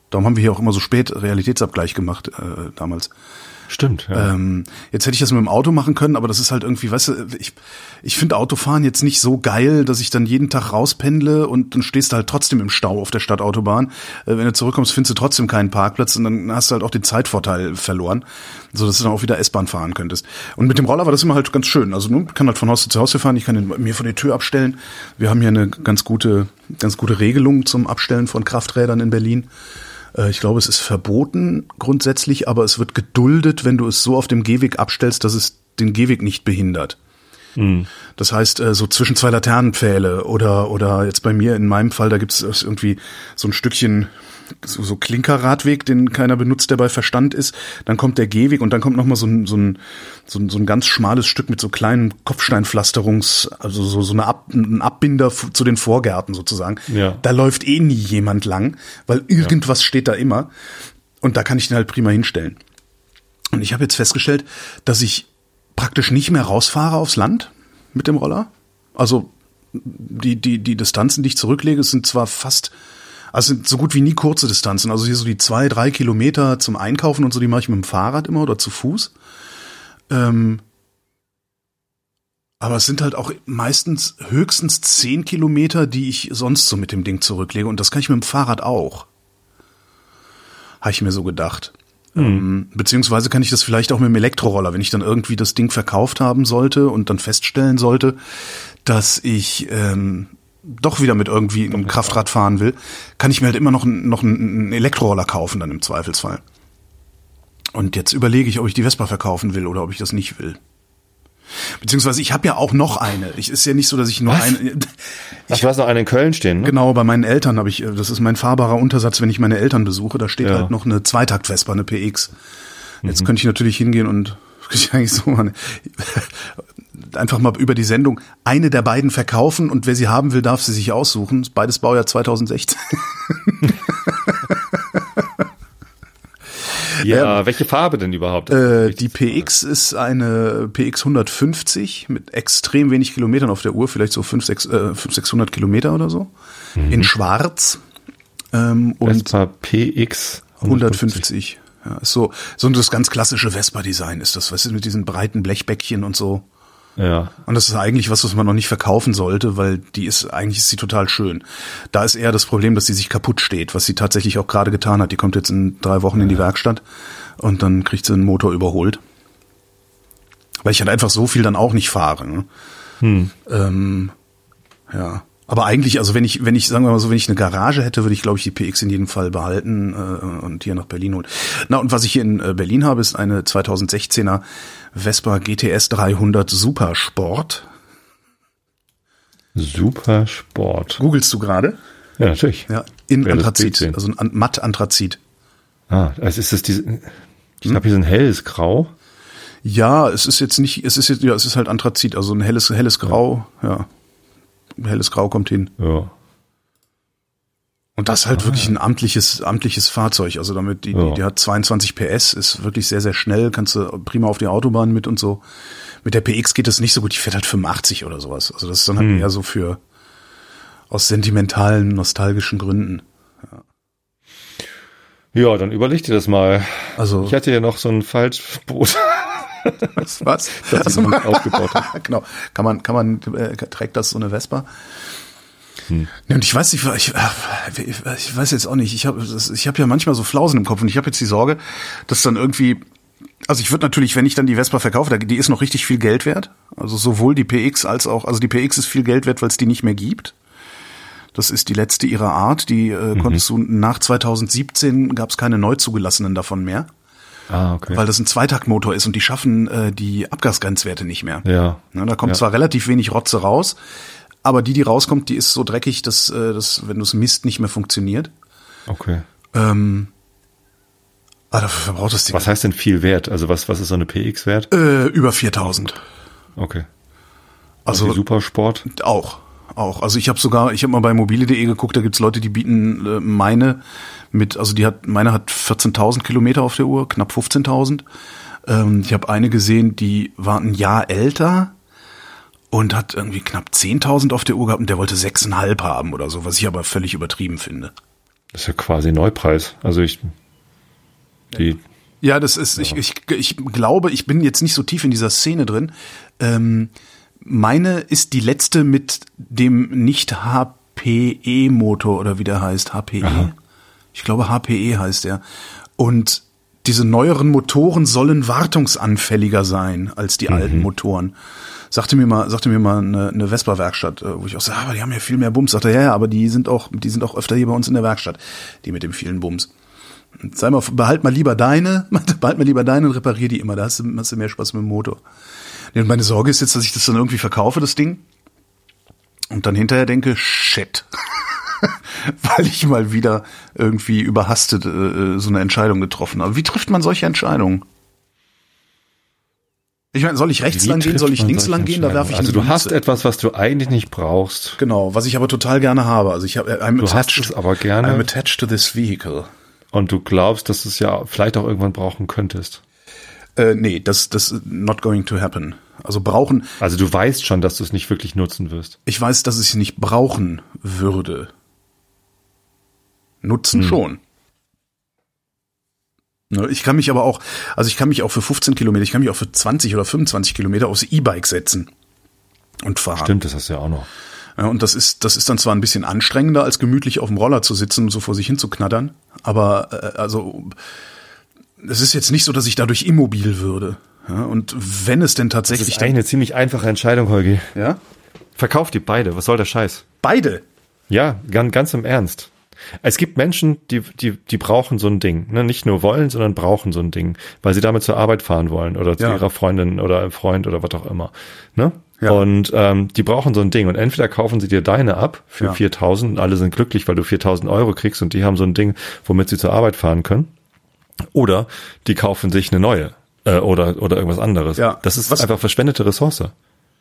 Darum haben wir hier auch immer so spät Realitätsabgleich gemacht äh, damals. Stimmt, ja. Ähm, jetzt hätte ich das mit dem Auto machen können, aber das ist halt irgendwie, weißt du, ich, ich finde Autofahren jetzt nicht so geil, dass ich dann jeden Tag rauspendle und dann stehst du halt trotzdem im Stau auf der Stadtautobahn. Äh, wenn du zurückkommst, findest du trotzdem keinen Parkplatz und dann hast du halt auch den Zeitvorteil verloren, so dass du dann auch wieder S-Bahn fahren könntest. Und mit dem Roller war das immer halt ganz schön. Also man kann halt von Haus zu Haus fahren, ich kann ihn mir vor die Tür abstellen. Wir haben hier eine ganz gute, ganz gute Regelung zum Abstellen von Krafträdern in Berlin. Äh, Ich glaube, es ist verboten grundsätzlich, aber es wird geduldet, wenn du es so auf dem Gehweg abstellst, dass es den Gehweg nicht behindert. Das heißt, äh, so zwischen zwei Laternenpfähle oder oder jetzt bei mir in meinem Fall, da gibt's irgendwie so ein Stückchen so, so Klinkerradweg, den keiner benutzt, der bei Verstand ist. Dann kommt der Gehweg und dann kommt noch mal so ein, so ein, so ein, so ein ganz schmales Stück mit so kleinen Kopfsteinpflasterungs, also so, so eine Ab, ein Abbinder zu den Vorgärten sozusagen. Ja. Da läuft eh nie jemand lang, weil irgendwas steht da immer. Und da kann ich den halt prima hinstellen. Und ich habe jetzt festgestellt, dass ich praktisch nicht mehr rausfahre aufs Land mit dem Roller. Also die, die, die Distanzen, die ich zurücklege, sind zwar fast, also so gut wie nie kurze Distanzen. Also hier so die zwei, drei Kilometer zum Einkaufen und so, die mache ich mit dem Fahrrad immer oder zu Fuß. Ähm, aber es sind halt auch meistens höchstens zehn Kilometer, die ich sonst so mit dem Ding zurücklege. Und das kann ich mit dem Fahrrad auch. Habe ich mir so gedacht. Ähm, beziehungsweise kann ich das vielleicht auch mit dem Elektroroller, wenn ich dann irgendwie das Ding verkauft haben sollte und dann feststellen sollte, dass ich ähm, doch wieder mit irgendwie einem Kraftrad fahren will, kann ich mir halt immer noch, noch einen Elektroroller kaufen dann im Zweifelsfall. Und jetzt überlege ich, ob ich die Vespa verkaufen will oder ob ich das nicht will. Beziehungsweise ich habe ja auch noch eine. Ich ist ja nicht so, dass ich nur Was? eine. Du hast noch einen in Köln stehen, ne? Genau, bei meinen Eltern habe ich, das ist mein fahrbarer Untersatz, wenn ich meine Eltern besuche, da steht Ja. halt noch eine Zweitakt-Vespa, eine PX. Jetzt könnte ich natürlich hingehen und ich [LAUGHS] eigentlich so mal einfach mal über die Sendung eine der beiden verkaufen und wer sie haben will, darf sie sich aussuchen. Ist Beides Baujahr 2016. Ja, welche Farbe denn überhaupt? Äh, die PX ist eine PX 150 mit extrem wenig Kilometern auf der Uhr, vielleicht so 5, 6, äh, 500, 600 Kilometer oder so. In schwarz. Ähm, und Vespa PX 150. Ja, ist so, so das ganz klassische Vespa-Design ist das, weißt du, mit diesen breiten Blechbäckchen und so. Ja. Und das ist eigentlich was, was man noch nicht verkaufen sollte, weil die ist, eigentlich ist sie total schön. Da ist eher das Problem, dass sie sich kaputt steht, was sie tatsächlich auch gerade getan hat. Die kommt jetzt in drei Wochen in die Werkstatt und dann kriegt sie einen Motor überholt. Weil ich halt einfach so viel dann auch nicht fahre. Ne? Ähm, ja. Aber eigentlich, also wenn ich, wenn ich, sagen wir mal so, wenn ich eine Garage hätte, würde ich, glaube ich, die PX in jedem Fall behalten äh, und hier nach Berlin holen. Na, und was ich hier in äh, Berlin habe, ist eine 2016er Vespa GTS 300 Supersport. Super Sport. Googlest du gerade? Ja, natürlich. Ja, in Wer Anthrazit, also ein matt Anthrazit. Ah, also ist das diese, ich glaube, hier ist ein helles Grau. Ja, es ist jetzt nicht, es ist jetzt, ja, es ist halt Anthrazit, also ein helles, helles Grau, ja. Helles Grau kommt hin. Ja. Und das ist halt wirklich ein amtliches, amtliches Fahrzeug. Also damit, die, die, Ja. die hat 22 PS, ist wirklich sehr, sehr schnell, kannst du prima auf die Autobahn mit und so. Mit der PX geht das nicht so gut, die fährt halt 85 oder sowas. Also das ist dann halt Hm. eher so für aus sentimentalen, nostalgischen Gründen. Ja, dann überleg dir das mal. Also Ich hatte ja noch so ein Falschboot, was? was? das ich noch aufgebaut habe. [LAUGHS] genau. Kann man, kann man, äh, trägt das so eine Vespa? Hm. Und ich weiß nicht, ich, ich, weiß jetzt auch nicht. Ich habe, ich habe ja manchmal so Flausen im Kopf und ich habe jetzt die Sorge, dass dann irgendwie, also ich würde natürlich, wenn ich dann die Vespa verkaufe, die ist noch richtig viel Geld wert. Also sowohl die PX als auch, also die PX ist viel Geld wert, weil es die nicht mehr gibt. Das ist die letzte ihrer Art. Die äh, Mhm. konntest du nach 2017 gab es keine neu zugelassenen davon mehr, Ah, okay. weil das ein Zweitaktmotor ist und die schaffen äh, die Abgasgrenzwerte nicht mehr. ja. Ne, da kommt Ja. zwar relativ wenig Rotze raus, aber die, die rauskommt, die ist so dreckig, dass, äh, dass wenn du es misst, nicht mehr funktioniert. Okay. Ähm, ah, dafür verbraucht das Ding Was heißt denn viel wert? Also was, was ist so eine PX wert? äh, über 4000. Okay. Also Supersport? auch. Auch. Also ich habe sogar, ich habe mal bei mobile.de geguckt, da gibt's Leute, die bieten äh, meine mit, also die hat, meine hat 14.000 Kilometer auf der Uhr, knapp 15.000. Ähm, ich habe eine gesehen, die war ein Jahr älter und hat irgendwie knapp 10.000 auf der Uhr gehabt und der wollte 6,5 haben oder so, was ich aber völlig übertrieben finde. Das ist ja quasi Neupreis. Also ich, die, Ja, das ist, ich, ich, ich glaube, ich bin jetzt nicht so tief in dieser Szene drin. Ähm, meine ist die letzte mit dem nicht HPE-Motor oder wie der heißt, HPE. Ich glaube, HPE heißt er. Und diese neueren Motoren sollen wartungsanfälliger sein als die alten Motoren. Sagte mir mal, sagte mir mal eine, eine Vespa-Werkstatt, äh, wo ich auch sage, aber die haben ja viel mehr Bums. Sagte, er, ja, ja, aber die sind auch, die sind auch öfter hier bei uns in der Werkstatt, die mit dem vielen Bums. Sei mal, behalt mal lieber deine, [LAUGHS] behalt mal lieber deine und reparier die immer, da hast du, hast du mehr Spaß mit dem Motor. Nee, und meine Sorge ist jetzt, dass ich das dann irgendwie verkaufe, das Ding. Und dann hinterher denke, shit. [LAUGHS] Weil ich mal wieder irgendwie überhastet äh, so eine Entscheidung getroffen habe. Wie trifft man solche Entscheidungen? Ich meine, soll ich rechts Wie lang gehen, soll ich links lang gehen? Da werfe ich Also du hast etwas, was du eigentlich nicht brauchst. Genau, was ich aber total gerne habe. Also ich habe I'm Du hast attached, es aber gerne. I'm attached to this vehicle. Und du glaubst, dass du es ja vielleicht auch irgendwann brauchen könntest. Äh, nee, das das not going to happen. Also brauchen, Also du weißt schon, dass du es nicht wirklich nutzen wirst. ich weiß, dass ich es nicht brauchen würde. Nutzen schon. Ne, Ich kann mich aber auch, also ich kann mich auch für 15 Kilometer, ich kann mich auch für 20 oder 25 Kilometer aufs E-Bike setzen und fahren. Stimmt, das hast du ja auch noch. Ja, und das ist, das ist dann zwar ein bisschen anstrengender, als gemütlich auf dem Roller zu sitzen und so vor sich hin zu knattern, aber äh, also es ist jetzt nicht so, dass ich dadurch immobil würde. Ja, und wenn es denn Das tatsächlich ist eigentlich eine ziemlich einfache Entscheidung, Holgi. ja, Verkauf die beide. Was soll der Scheiß? beide. Ja, ganz, ganz im Ernst. Es gibt Menschen, die, die, die brauchen so ein Ding. Ne? Nicht nur wollen, sondern brauchen so ein Ding, weil sie damit zur Arbeit fahren wollen oder zu Ja. ihrer Freundin oder Freund oder was auch immer. Ne? Ja. Und ähm, die brauchen so ein Ding. Und entweder kaufen sie dir deine ab für Ja. 4000 und alle sind glücklich, weil du 4000 Euro kriegst und die haben so ein Ding, womit sie zur Arbeit fahren können. Oder die kaufen sich eine neue äh, oder, oder irgendwas anderes. Ja. Das ist Was- einfach verschwendete Ressource,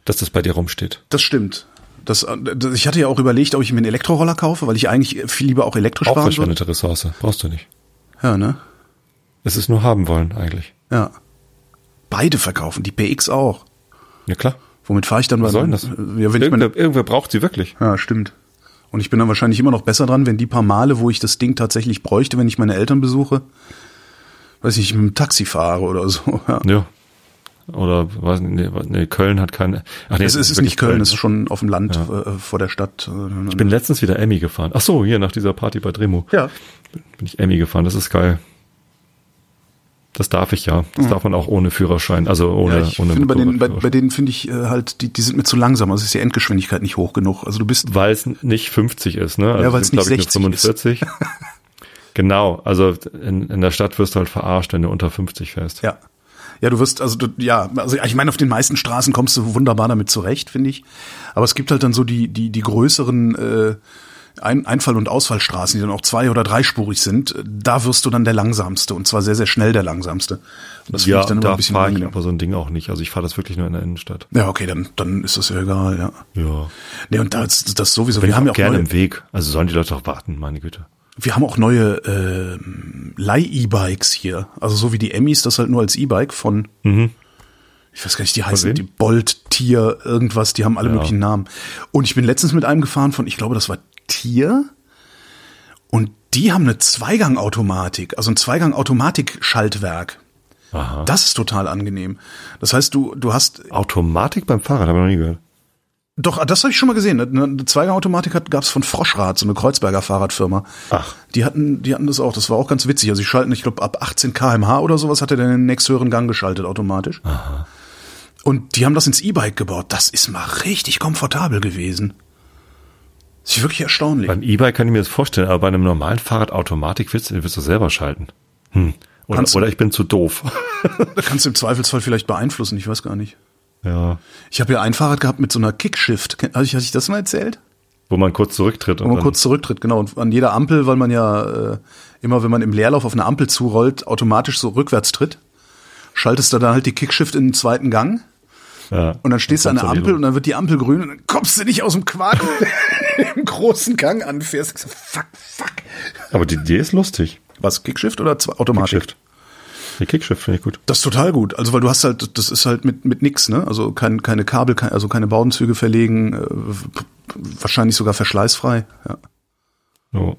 dass das bei dir rumsteht. Das stimmt. Das, das, ich hatte ja auch überlegt, ob ich mir einen Elektroroller kaufe, weil ich eigentlich viel lieber auch elektrisch Auch fahren würde. verschwendete Ressource. Brauchst du nicht. Ja, ne? Es ist nur haben wollen eigentlich. Ja. Beide verkaufen, die PX auch. Ja klar. Womit fahre ich dann Was bei soll denn das? Ja, wenn ich meine, Irgendwer, irgendwer braucht sie wirklich. ja, stimmt. Und ich bin dann wahrscheinlich immer noch besser dran, wenn die paar Male, wo ich das Ding tatsächlich bräuchte, wenn ich meine Eltern besuche, weiß ich, mit dem Taxi fahre oder so. [LAUGHS] Ja. Ja. Oder weiß nicht, nee, Köln hat keine. Ach nee, Es, ist wirklich nicht Köln, es ist schon auf dem Land äh, vor der Stadt. Ich bin letztens wieder Emmy gefahren. Ach so, hier nach dieser Party bei Dremo. ja. Bin ich Emmy gefahren. Das ist geil. Das darf ich ja. Das darf man auch ohne Führerschein, also ohne Mhm. ja, ich ohne finde bei denen, bei, bei denen finde ich äh, halt, die, die sind mir zu langsam. Also ist die Endgeschwindigkeit nicht hoch genug. Also du bist, Weil es nicht 50 ist, ne? Also Ja, weil es nicht ich, nur 60 ist. [LAUGHS] 45. genau, also in, in der Stadt wirst du halt verarscht, wenn du unter 50 fährst. ja. Ja, du wirst, also du, ja, also ich meine, auf den meisten Straßen kommst du wunderbar damit zurecht, finde ich. Aber es gibt halt dann so die, die, die größeren äh, Ein Einfall- und Ausfallstraßen, die dann auch zwei- oder dreispurig sind. Da wirst du dann der langsamste und zwar sehr, sehr schnell der langsamste. Und das ja, ich dann da ein bisschen fahre ich aber so ein Ding auch nicht. Also ich fahre das wirklich nur in der Innenstadt. Ja, okay, dann, dann ist das ja egal, ja. Ja. Nee, und das, das sowieso. Bin Wir haben ja auch gerne neue, im Weg. Also sollen die Leute doch warten, meine Güte. Wir haben auch neue äh, Leih-E-Bikes hier. Also so wie die Emmys, das halt nur als E-Bike von, ich weiß gar nicht, die heißen die Bolt, Tier, irgendwas, die haben alle möglichen Namen. Und ich bin letztens mit einem gefahren von, ich glaube, das war Tier. Und die haben eine Zweigang-Automatik, also ein Zweigang-Automatik-Schaltwerk. Aha. Das ist total angenehm. Das heißt, du, du hast Automatik beim Fahrrad, habe ich noch nie gehört. Doch, das habe ich schon mal gesehen. Eine eine Zweigang-Automatik hat- gab's von Froschrad, so eine Kreuzberger Fahrradfirma. Ach. Die hatten, die hatten das auch. Das war auch ganz witzig. Also sie schalten, ich glaube, ab 18 kmh oder sowas hat er dann den nächsthöheren Gang geschaltet automatisch. Und die haben das ins E-Bike gebaut. Das ist mal richtig komfortabel gewesen. Das ist wirklich erstaunlich. Beim E-Bike kann ich mir das vorstellen, aber bei einem normalen Fahrrad Automatik willst du, willst du selber schalten. Hm. Oder, Kannst oder ich bin zu doof. Da [LAUGHS] kannst du im Zweifelsfall vielleicht beeinflussen. Ich weiß gar nicht. Ja. Ich habe ja ein Fahrrad gehabt mit so einer Kickshift. Habe ich, hab ich das mal erzählt? Wo man kurz zurücktritt Wo man kurz zurücktritt, genau. Und an jeder Ampel, weil man ja äh, immer, wenn man im Leerlauf auf eine Ampel zurollt, automatisch so rückwärts tritt, schaltest du dann halt die Kickshift in den zweiten Gang ja, und dann stehst du an der Ampel und dann wird die Ampel grün und dann kommst du nicht aus dem Quark [LAUGHS] im großen Gang anfährst. Ich so, fuck, fuck. Aber die Idee ist lustig. Was, Kickshift oder Automatik? Kickshift. Die Kickshift finde ich gut. Das ist total gut. Also weil du hast halt, das ist halt mit mit nix, ne? Also kein, keine Kabel, kein, also keine Baudenzüge verlegen, äh, wahrscheinlich sogar verschleißfrei. Ja. So.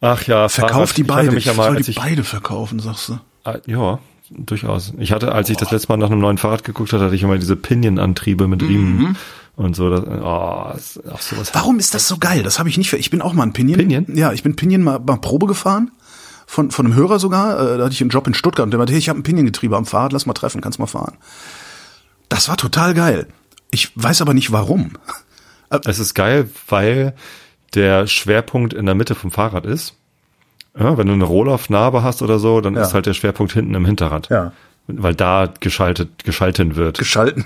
Ach ja, Verkauf die Ich beide. Mich ja Ich mal, soll als die ich, beide verkaufen, sagst du. Ah, ja, durchaus. Ich hatte, als ich das letzte Mal nach einem neuen Fahrrad geguckt hatte, hatte ich immer diese Pinion-Antriebe mit Riemen und so. Das, oh, ist auch sowas. Mhm. Warum ist das so geil? Das habe ich nicht. Für, ich bin auch mal ein Pinion. Pinion? Ja, ich bin Pinion mal, mal Probe gefahren. Von, von einem Hörer sogar. Äh, da hatte ich einen Job in Stuttgart und der meinte, hey, ich habe ein Pinion-Getriebe am Fahrrad, lass mal treffen, kannst mal fahren. Das war total geil. Ich weiß aber nicht warum. [LAUGHS] Es ist geil, weil der Schwerpunkt in der Mitte vom Fahrrad ist. Ja, wenn du eine Rohloff-Narbe hast oder so, dann Ja. ist halt der Schwerpunkt hinten im Hinterrad. Ja. weil da geschaltet, geschalten wird. Geschalten.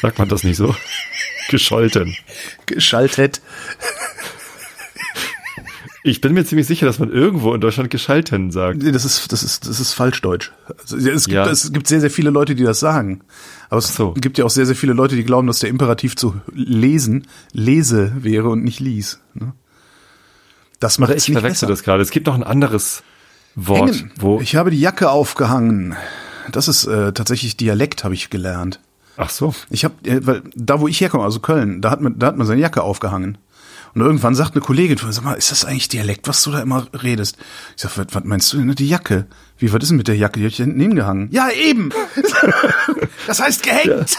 Sagt man das nicht so? [LAUGHS] Gescholten. Geschaltet. Ich bin mir ziemlich sicher, dass man irgendwo in Deutschland geschalten sagt. Nee, das ist, das ist, das ist Falschdeutsch. Also, es, gibt, Ja. es gibt sehr, sehr viele Leute, die das sagen. Aber es so. gibt ja auch sehr, sehr viele Leute, die glauben, dass der Imperativ zu lesen, lese wäre und nicht lies. Ne? Das macht Ich nicht verwechsel besser. das gerade. Es gibt noch ein anderes Wort, Hängen. wo. Ich habe die Jacke aufgehangen. Das ist äh, tatsächlich Dialekt, habe ich gelernt. ach so. Ich habe, äh, weil da wo ich herkomme, also Köln, da hat man, da hat man seine Jacke aufgehangen. Und irgendwann sagt eine Kollegin, sag mal, ist das eigentlich Dialekt, was du da immer redest? Ich sag, was, meinst du denn, die Jacke? Wie, was ist denn mit der Jacke? Die hab ich hinten hingehangen. Ja, eben! [LAUGHS] das heißt gehängt!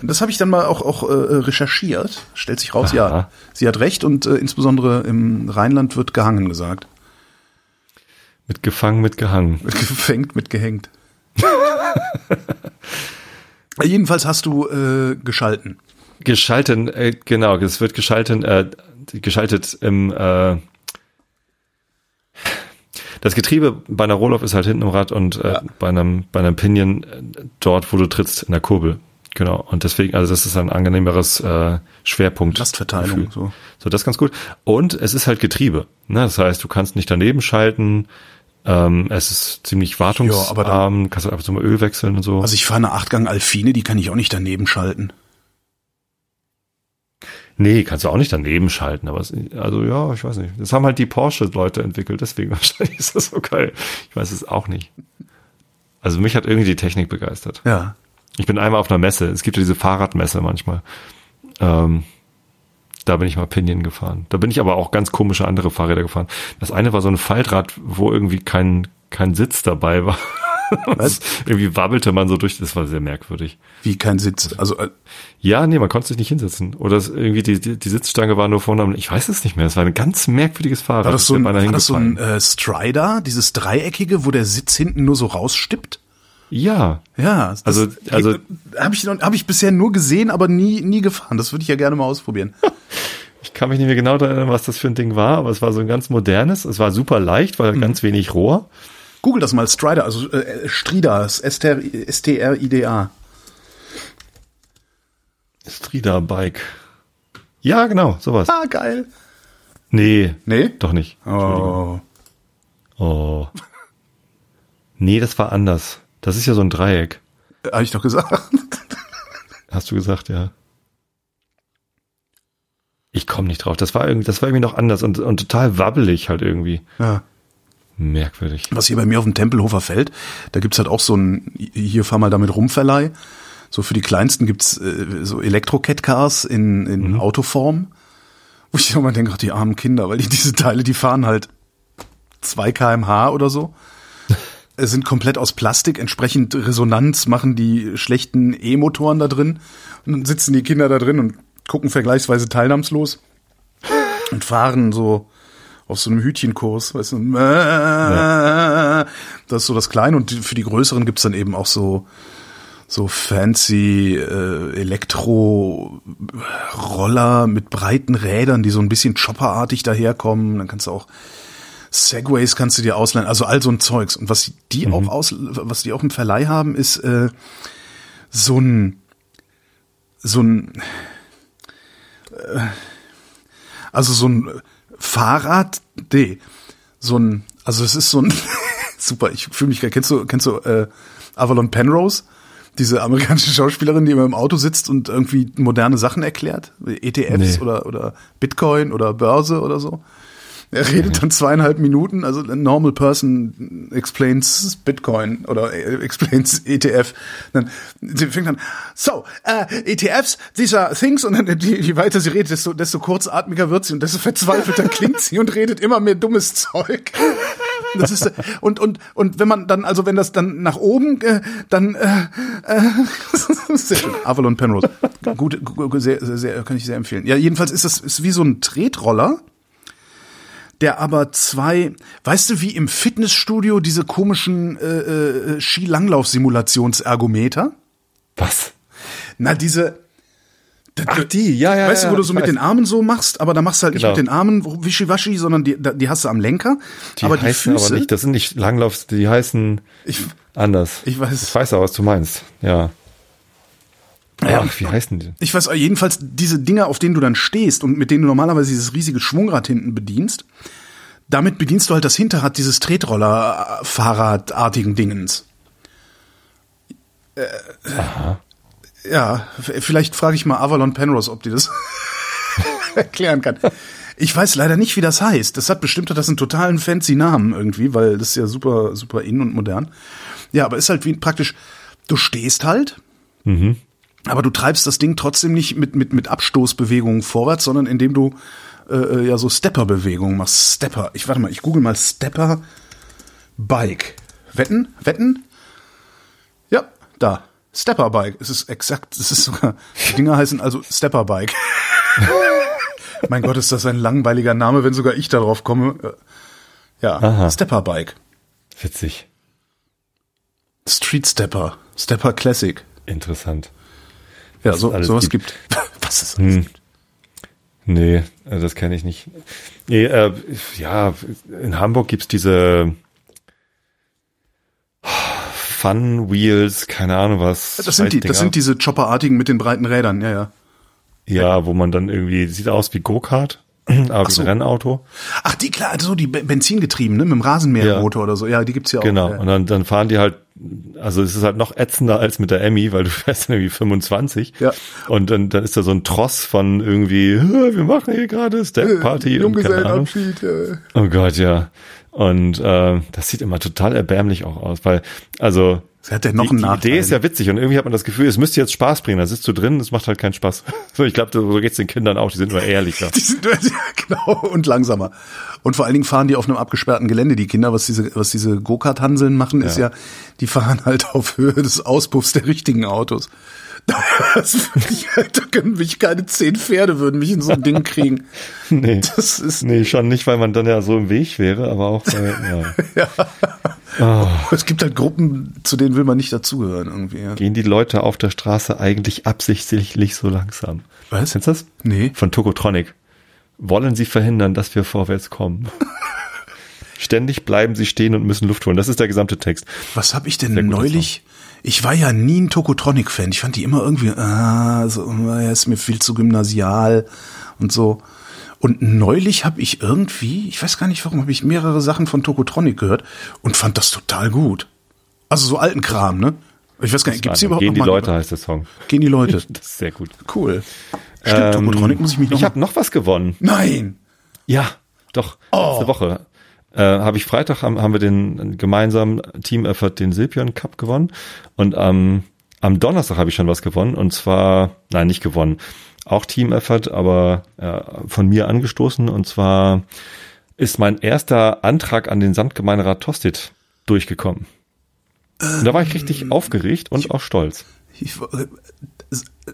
Und das habe ich dann mal auch, auch äh, recherchiert. Stellt sich raus, ja, Aha. sie hat recht und äh, insbesondere im Rheinland wird gehangen gesagt. Mit gefangen, mit gehangen. Wird gefängt mit gehängt. [LAUGHS] Jedenfalls hast du äh, geschalten. Geschalten, äh, genau, es wird geschalten, äh, geschaltet im äh, das Getriebe bei einer Rohloff ist halt hinten im Rad und äh, Ja. bei einem bei einem Pinion äh, dort, wo du trittst, in der Kurbel. Genau. Und deswegen, also das ist ein angenehmeres äh, Schwerpunkt. Lastverteilung, Gefühl. so. So, das ist ganz gut. Und es ist halt Getriebe. Ne? Das heißt, du kannst nicht daneben schalten. Ähm, es ist ziemlich wartungsarm. aber dann- kannst halt einfach so mal Öl wechseln und so. Also ich fahre eine Achtgang Alfine, die kann ich auch nicht daneben schalten. Nee, kannst du auch nicht daneben schalten, aber es, also ja, ich weiß nicht. Das haben halt die Porsche-Leute entwickelt, deswegen [LAUGHS] wahrscheinlich ist das so geil. Ich weiß es auch nicht. Also mich hat irgendwie die Technik begeistert. Ja. Ich bin einmal auf einer Messe, es gibt ja diese Fahrradmesse manchmal. Ähm, da bin ich mal Pinion gefahren. Da bin ich aber auch ganz komische andere Fahrräder gefahren. Das eine war so ein Faltrad, wo irgendwie kein, kein Sitz dabei war. [LAUGHS] [LAUGHS] Was? irgendwie wabbelte man so durch, das war sehr merkwürdig. Wie kein Sitz. Also äh, Ja, nee, man konnte sich nicht hinsetzen. Oder irgendwie die, die, die Sitzstange war nur vorne. am- Ich weiß es nicht mehr. Es war ein ganz merkwürdiges Fahrrad. war das so ein, war das so ein äh, Strider, dieses dreieckige, wo der Sitz hinten nur so rausstippt? Ja. Ja, das, Also- also- habe ich noch- hab ich bisher nur gesehen, aber nie nie gefahren. Das würde ich ja gerne mal ausprobieren. [LAUGHS] Ich kann mich nicht mehr genau erinnern, was das für ein Ding war, aber es war so ein ganz modernes. Es war super leicht, Mhm. weil ganz wenig Rohr. Google das mal Strider, also äh, Strida, S-T-R-I-D-A. Strida Bike. Ja, genau, sowas. Ah, geil. Nee. Nee? Doch nicht. Oh. Oh. Nee, das war anders. Das ist ja so ein Dreieck. Habe ich doch gesagt. Hast du gesagt, ja. Ich komme nicht drauf. Das war irgendwie, das war irgendwie noch anders und, und total wabbelig halt irgendwie. Ja. Merkwürdig. Was hier bei mir auf dem Tempelhofer Feld, da gibt's halt auch so ein, hier fahr mal damit rumverleih. So für die Kleinsten gibt's äh, so Elektro-Cat-Cars in, in Autoform. Wo ich immer denke, ach, die armen Kinder, weil die [LAUGHS] diese Teile, die fahren halt 2 kmh oder so. [LAUGHS] Es sind komplett aus Plastik, entsprechend Resonanz machen die schlechten E-Motoren da drin. Und dann sitzen die Kinder da drin und gucken vergleichsweise teilnahmslos [LAUGHS] und fahren so auf so einem Hütchenkurs, weißt du, das ist so das Kleine und für die Größeren gibt's dann eben auch so so fancy äh, Elektro-Roller mit breiten Rädern, die so ein bisschen chopperartig daherkommen. Dann kannst du auch Segways kannst du dir ausleihen, also all so ein Zeugs. Und was die auch aus, was die auch im Verleih haben, ist äh, so ein so ein äh, also so ein Fahrrad, nee, so ein, also es ist so ein, [LAUGHS] super, ich fühle mich, kennst du, kennst du äh, Avalon Penrose? Diese amerikanische Schauspielerin, die immer im Auto sitzt und irgendwie moderne Sachen erklärt, ETFs Nee. oder, oder Bitcoin oder Börse oder so. Er redet dann zweieinhalb Minuten, also a normal person explains Bitcoin oder äh, explains ETF. Dann sie fängt an, so, uh, ETFs, these are things, und dann je, je weiter sie redet, desto, desto kurzatmiger wird sie und desto verzweifelter klingt sie und redet immer mehr dummes Zeug. Das ist, äh, und, und, und wenn man dann, also wenn das dann nach oben, äh, dann, äh, äh, [LAUGHS] sehr schön. Avalon Penrose. Gut, gu- sehr, sehr, sehr, kann ich sehr empfehlen. Ja, jedenfalls ist das, ist wie so ein Tretroller der aber zwei, weißt du, wie im Fitnessstudio diese komischen äh, äh, Skilanglauf-Simulationsergometer? Was? Na, diese, Ach, die, ja, ja. Weißt ja, du, wo du so mit den Armen so machst, aber da machst du halt Genau. nicht mit den Armen wischiwaschi, sondern die, die hast du am Lenker. Die aber die heißen Füße, aber nicht, das sind nicht Langlaufs, die heißen ich, anders. Ich weiß. Ich weiß auch, was du meinst. Ja. Ja. Wie heißen die? ich weiß jedenfalls diese Dinger, auf denen du dann stehst und mit denen du normalerweise dieses riesige Schwungrad hinten bedienst, damit bedienst du halt das Hinterrad dieses Tretroller-Fahrradartigen Dingens. Äh, ja, v- vielleicht frage ich mal Avalon Penrose, ob die das [LAUGHS] erklären kann. Ich weiß leider nicht, wie das heißt. Das hat bestimmt das einen totalen fancy Namen irgendwie, weil das ist ja super, super in und modern. Ja, aber ist halt wie praktisch, du stehst halt, aber du treibst das Ding trotzdem nicht mit, mit, mit Abstoßbewegungen vorwärts, sondern indem du äh, äh, ja so Stepper-Bewegungen machst. Stepper. Ich warte mal, ich google mal Stepper Bike. Wetten? Wetten? Ja, da. Stepper Bike. Es ist exakt, es ist sogar, die Dinger heißen also Stepper Bike. [LAUGHS] mein Gott, ist das ein langweiliger Name, wenn sogar ich darauf komme. Äh, Ja, Aha. Stepper Bike. Witzig. Street Stepper. Stepper Classic. Interessant. Ja, so, sowas gibt. gibt. [LAUGHS] Was es alles gibt. Nee, äh, das kenne ich nicht. Nee, äh, ja, in Hamburg gibt's diese [SIGHS] Fun Wheels, keine Ahnung was. Das sind die, das sind diese Chopperartigen mit den breiten Rädern, ja, ja. Ja, wo man dann irgendwie, sieht aus wie Go-Kart, aber wie so. ein Rennauto. Ach, die klar, so die Be- Benzingetrieben, ne, mit dem Rasenmähermotor oder so. Ja, die gibt's ja auch. Genau. Ja. Und dann, dann fahren die halt, also es ist halt noch ätzender als mit der Emmy, weil du [LAUGHS] fährst dann irgendwie 25. Ja. Und dann, dann ist da so ein Tross von irgendwie, "Ah, wir machen hier gerade Step Party und keine Ahnung. Äh. Oh Gott, ja. Und äh, das sieht immer total erbärmlich auch aus, weil, also Das hat ja noch die, einen die Nachteil. Idee ist ja witzig und irgendwie hat man das Gefühl, es müsste jetzt Spaß bringen. Da sitzt du drin, es macht halt keinen Spaß. [LAUGHS] So, ich glaube, so geht's den Kindern auch, die sind nur [LAUGHS] ehrlicher. Die sind [LAUGHS] ja, genau und langsamer. Und vor allen Dingen fahren die auf einem abgesperrten Gelände. Die Kinder, was diese, was diese Go-Kart-Hanseln machen, ist ja, die fahren halt auf Höhe des Auspuffs der richtigen Autos. Das würde ich da können mich keine zehn Pferde würden mich in so ein Ding kriegen. [LAUGHS] Nee. Das ist, Nee, schon nicht, weil man dann ja so im Weg wäre, aber auch, weil, ja. [LAUGHS] es gibt halt Gruppen, zu denen will man nicht dazugehören irgendwie. Ja. Gehen die Leute auf der Straße eigentlich absichtlich so langsam? Was? Kennst du das? Nee. Von Tokotronic. Wollen sie verhindern, dass wir vorwärts kommen? [LAUGHS] Ständig bleiben sie stehen und müssen Luft holen. Das ist der gesamte Text. Was habe ich denn neulich? Ich war ja nie ein Tokotronic-Fan. Ich fand die immer irgendwie, ah, so, er ist mir viel zu gymnasial und so. Und neulich habe ich irgendwie, ich weiß gar nicht warum, habe ich mehrere Sachen von Tokotronic gehört und fand das total gut. Also so alten Kram, ne? Ich weiß gar nicht, gibt's die überhaupt Gehen noch die? Leute heißt der Song. [LAUGHS] Gehen die Leute. [LAUGHS] Das ist sehr gut. Cool. Stimmt, Ähm, Tokotronic muss ich mich noch. Ich habe noch was gewonnen. Nein. Ja, doch. Oh. Letzte Woche. Äh, habe ich Freitag haben, haben wir den gemeinsamen Team Effort den Silpion Cup gewonnen und am am Donnerstag habe ich schon was gewonnen und zwar nein nicht gewonnen auch Team Effort aber äh, von mir angestoßen und zwar ist mein erster Antrag an den Samtgemeinderat Tosted durchgekommen und da war ich richtig aufgeregt und auch stolz Ich, äh,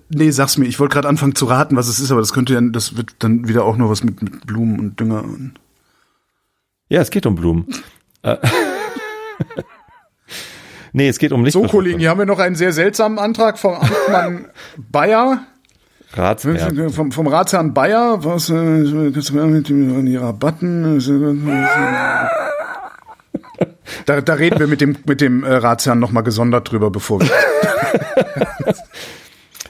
nee, sag's mir. Ich wollte gerade anfangen zu raten, was es ist, aber das könnte ja, das wird dann wieder auch nur was mit, mit Blumen und Dünger. Und ja es geht um Blumen Äh, [LAUGHS] nee es geht um So, Lichtbeschaffung. Kollegen, hier haben wir noch einen sehr seltsamen Antrag vom Amtmann [LAUGHS] Bayer, Ratsherr. vom, vom Ratsherrn Bayer. Was äh, mit dem- die Rabatten? [LAUGHS] Da, da reden wir mit dem, mit dem äh, Ratsherrn nochmal gesondert drüber, bevor wir.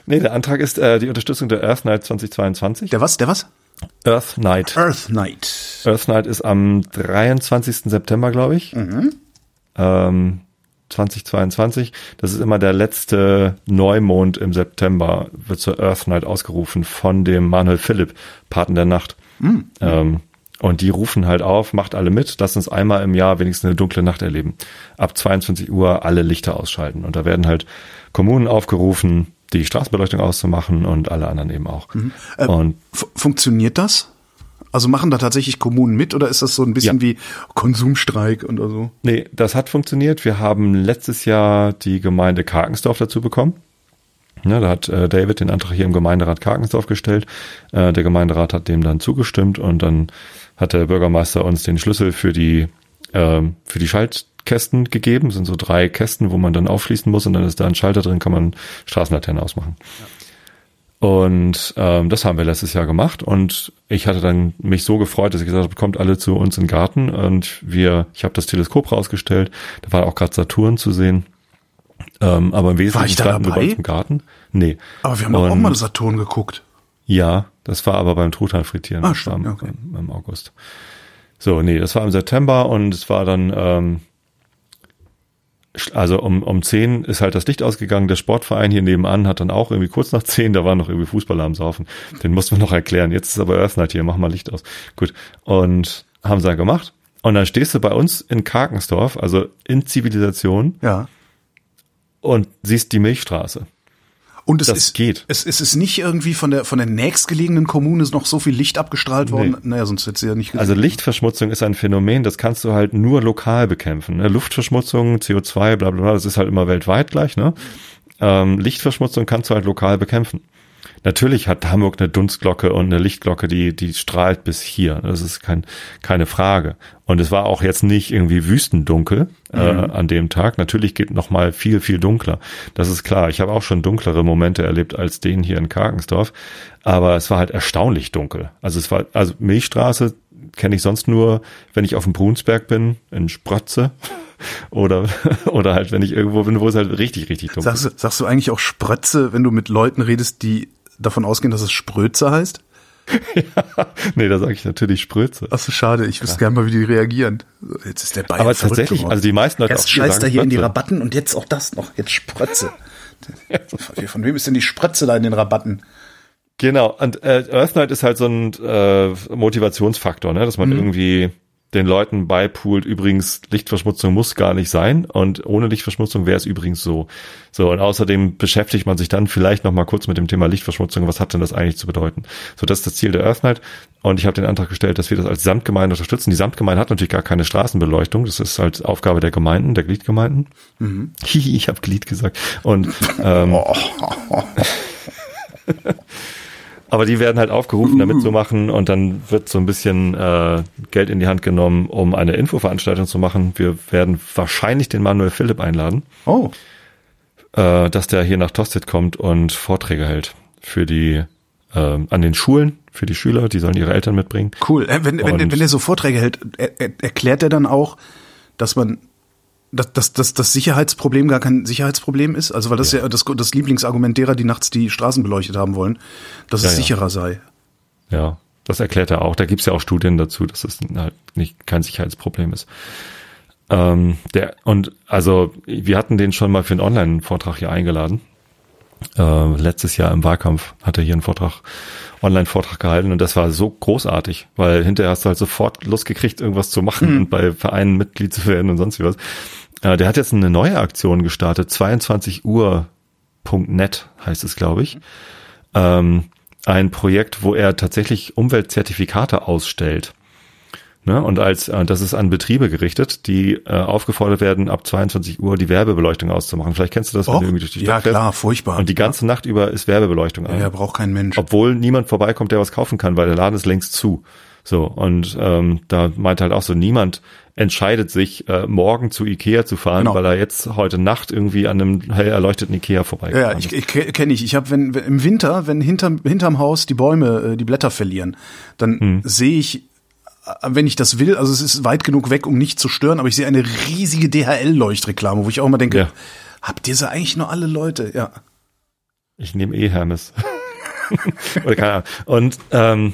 Nee, der Antrag ist äh, die Unterstützung der Earth Night 2022. Der was? Der was? Earth Night. Earth Night. Earth Night ist am 23. September, glaube ich. Ähm, 2022. Das ist immer der letzte Neumond im September, wird zur Earth Night ausgerufen von dem Manuel Philipp, Paten der Nacht. Ähm, und die rufen halt auf, macht alle mit, lasst uns einmal im Jahr wenigstens eine dunkle Nacht erleben. Ab 22 Uhr alle Lichter ausschalten. Und da werden halt Kommunen aufgerufen, die Straßenbeleuchtung auszumachen und alle anderen eben auch. und F funktioniert das? Also machen da tatsächlich Kommunen mit oder ist das so ein bisschen Ja. wie Konsumstreik oder so? Nee, das hat funktioniert. Wir haben letztes Jahr die Gemeinde Karkensdorf dazu bekommen. Ne, da hat äh, David den Antrag hier im Gemeinderat Karkensdorf gestellt. Äh, der Gemeinderat hat dem dann zugestimmt und dann hat der Bürgermeister uns den Schlüssel für die ähm, für die Schaltkästen gegeben. Das sind so drei Kästen, wo man dann aufschließen muss und dann ist da ein Schalter drin, kann man Straßenlaternen ausmachen. Und ähm, das haben wir letztes Jahr gemacht und ich hatte dann mich so gefreut, dass ich gesagt habe, kommt alle zu uns in den Garten und wir, ich habe das Teleskop rausgestellt, da war auch gerade Saturn zu sehen. Ähm, aber im Wesentlichen da standen wir dabei? bei uns im Garten. Nee. Aber wir haben doch auch Und- mal Saturn geguckt. Ja, das war aber beim Truthahn frittieren. Ah, war stimmt, im, okay. im, August. So, nee, das war im September und es war dann, ähm, also um, um 10 ist halt das Licht ausgegangen. Der Sportverein hier nebenan hat dann auch irgendwie kurz nach 10, da war noch irgendwie Fußballer am Saufen. Den mussten wir noch erklären. Jetzt ist aber Earth Night hier, mach mal Licht aus. Gut. Und haben sie dann gemacht. Und dann stehst du bei uns in Karkensdorf, also in Zivilisation, Ja. und siehst die Milchstraße. Und es Das ist, geht. Es, es ist nicht irgendwie von der, von der nächstgelegenen Kommune noch so viel Licht abgestrahlt worden. Nee. Naja, sonst sie ja nicht gesehen. Also Lichtverschmutzung ist ein Phänomen, das kannst du halt nur lokal bekämpfen. Ne? Luftverschmutzung, CO2, bla bla bla, das ist halt immer weltweit gleich. Ne? Ähm, Lichtverschmutzung kannst du halt lokal bekämpfen. Natürlich hat Hamburg eine Dunstglocke und eine Lichtglocke, die, die strahlt bis hier. Das ist kein, keine Frage. Und es war auch jetzt nicht irgendwie wüstendunkel äh, an dem Tag. Natürlich geht noch mal viel, viel dunkler. Das ist klar. Ich habe auch schon dunklere Momente erlebt als den hier in Karkensdorf. Aber es war halt erstaunlich dunkel. Also es war, also Milchstraße kenne ich sonst nur, wenn ich auf dem Brunsberg bin, in Sprotze. [LAUGHS] Oder, [LAUGHS] oder halt, wenn ich irgendwo bin, wo es halt richtig, richtig dunkel ist. sagst, sagst du eigentlich auch Sprötze, wenn du mit Leuten redest, die davon ausgehen, dass es Sprötze heißt? [LAUGHS] Nee, da sage ich natürlich Spröze. Ach so, schade. Ich wüsste gerne mal, wie die reagieren. Jetzt ist der Bayern Aber tatsächlich, also die meisten Leute Erst scheißt er hier in die Sprötze. Rabatten und jetzt auch das noch. Jetzt Sprötze. [LAUGHS] Von wem ist denn die Sprötze da in den Rabatten? Genau, und äh, Earth Night ist halt so ein äh, Motivationsfaktor, ne? dass man irgendwie den Leuten beipoolt, übrigens, Lichtverschmutzung muss gar nicht sein und ohne Lichtverschmutzung wäre es übrigens so. So, und außerdem beschäftigt man sich dann vielleicht noch mal kurz mit dem Thema Lichtverschmutzung, was hat denn das eigentlich zu bedeuten? So, das ist das Ziel der Earth Night und ich habe den Antrag gestellt, dass wir das als Samtgemeinde unterstützen. Die Samtgemeinde hat natürlich gar keine Straßenbeleuchtung, das ist halt Aufgabe der Gemeinden, der Gliedgemeinden. Hihi, [LAUGHS] ich habe Glied gesagt. Und ähm, [LAUGHS] [LAUGHS] Aber die werden halt aufgerufen, da mitzumachen und dann wird so ein bisschen äh, Geld in die Hand genommen, um eine Infoveranstaltung zu machen. Wir werden wahrscheinlich den Manuel Philipp einladen, Oh, äh, dass der hier nach Tosted kommt und Vorträge hält für die äh, an den Schulen, für die Schüler, die sollen ihre Eltern mitbringen. cool. Äh, Wenn, wenn, Und- wenn er so Vorträge hält, er, er, erklärt er dann auch, dass man dass, dass, dass das Sicherheitsproblem gar kein Sicherheitsproblem ist? Also weil das ja, das, das Lieblingsargument derer, die nachts die Straßen beleuchtet haben wollen, dass es Ja, ja. sicherer sei. Ja, das erklärt er auch. Da gibt's ja auch Studien dazu, dass es halt nicht kein Sicherheitsproblem ist. Ähm, der und also wir hatten den schon mal für einen Online-Vortrag hier eingeladen. Äh, letztes Jahr im Wahlkampf hat er hier einen Vortrag, Online-Vortrag gehalten und das war so großartig, weil hinterher hast du halt sofort Lust gekriegt, irgendwas zu machen und bei Vereinen Mitglied zu werden und sonst wie was. Äh, der hat jetzt eine neue Aktion gestartet, 22 Uhr.net heißt es, glaube ich ähm, ein Projekt, wo er tatsächlich Umweltzertifikate ausstellt. Ne? Und als äh, das ist an Betriebe gerichtet, die äh, aufgefordert werden, ab 22 Uhr die Werbebeleuchtung auszumachen. Vielleicht kennst du das, wenn Och, du irgendwie durch die ja, Stadt fährst. klar, furchtbar. Und die ganze Nacht über ist Werbebeleuchtung an. Ja, braucht kein Mensch. Obwohl niemand vorbeikommt, der was kaufen kann, weil der Laden ist längst zu. So, und ähm, da meint halt auch so, niemand entscheidet sich, äh, morgen zu Ikea zu fahren, Genau. weil er jetzt heute Nacht irgendwie an einem hell erleuchteten Ikea vorbeikommt. Ja, ich, ich kenne ich. Ich habe, wenn, wenn im Winter, wenn hinterm, hinterm Haus die Bäume äh, die Blätter verlieren, dann Hm. sehe ich, äh, wenn ich das will, also es ist weit genug weg, um nicht zu stören, aber ich sehe eine riesige DHL-Leuchtreklame, wo ich auch immer denke, Ja. habt ihr sie eigentlich nur alle Leute? Ja. Ich nehme eh Hermes. [LAUGHS] Oder keine Ahnung. Und ähm,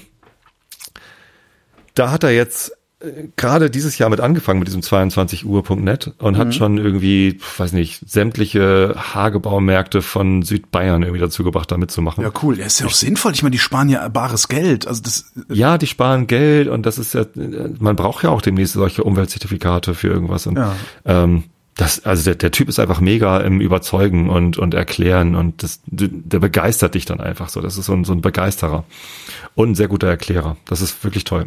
da hat er jetzt äh, gerade dieses Jahr mit angefangen mit diesem 22 Uhr.net und Mhm. hat schon irgendwie, weiß nicht, sämtliche Hagebaumärkte von Südbayern irgendwie dazu gebracht, da mitzumachen. Ja, cool. Ja, ist ja auch sinnvoll. Ich meine, die sparen ja bares Geld. Also das, Ja, die sparen Geld und das ist ja, man braucht ja auch demnächst solche Umweltzertifikate für irgendwas. Und Ja. ähm, das, also der, der Typ ist einfach mega im Überzeugen und, und Erklären und das, der begeistert dich dann einfach so. Das ist so ein, so ein Begeisterer und ein sehr guter Erklärer. Das ist wirklich toll.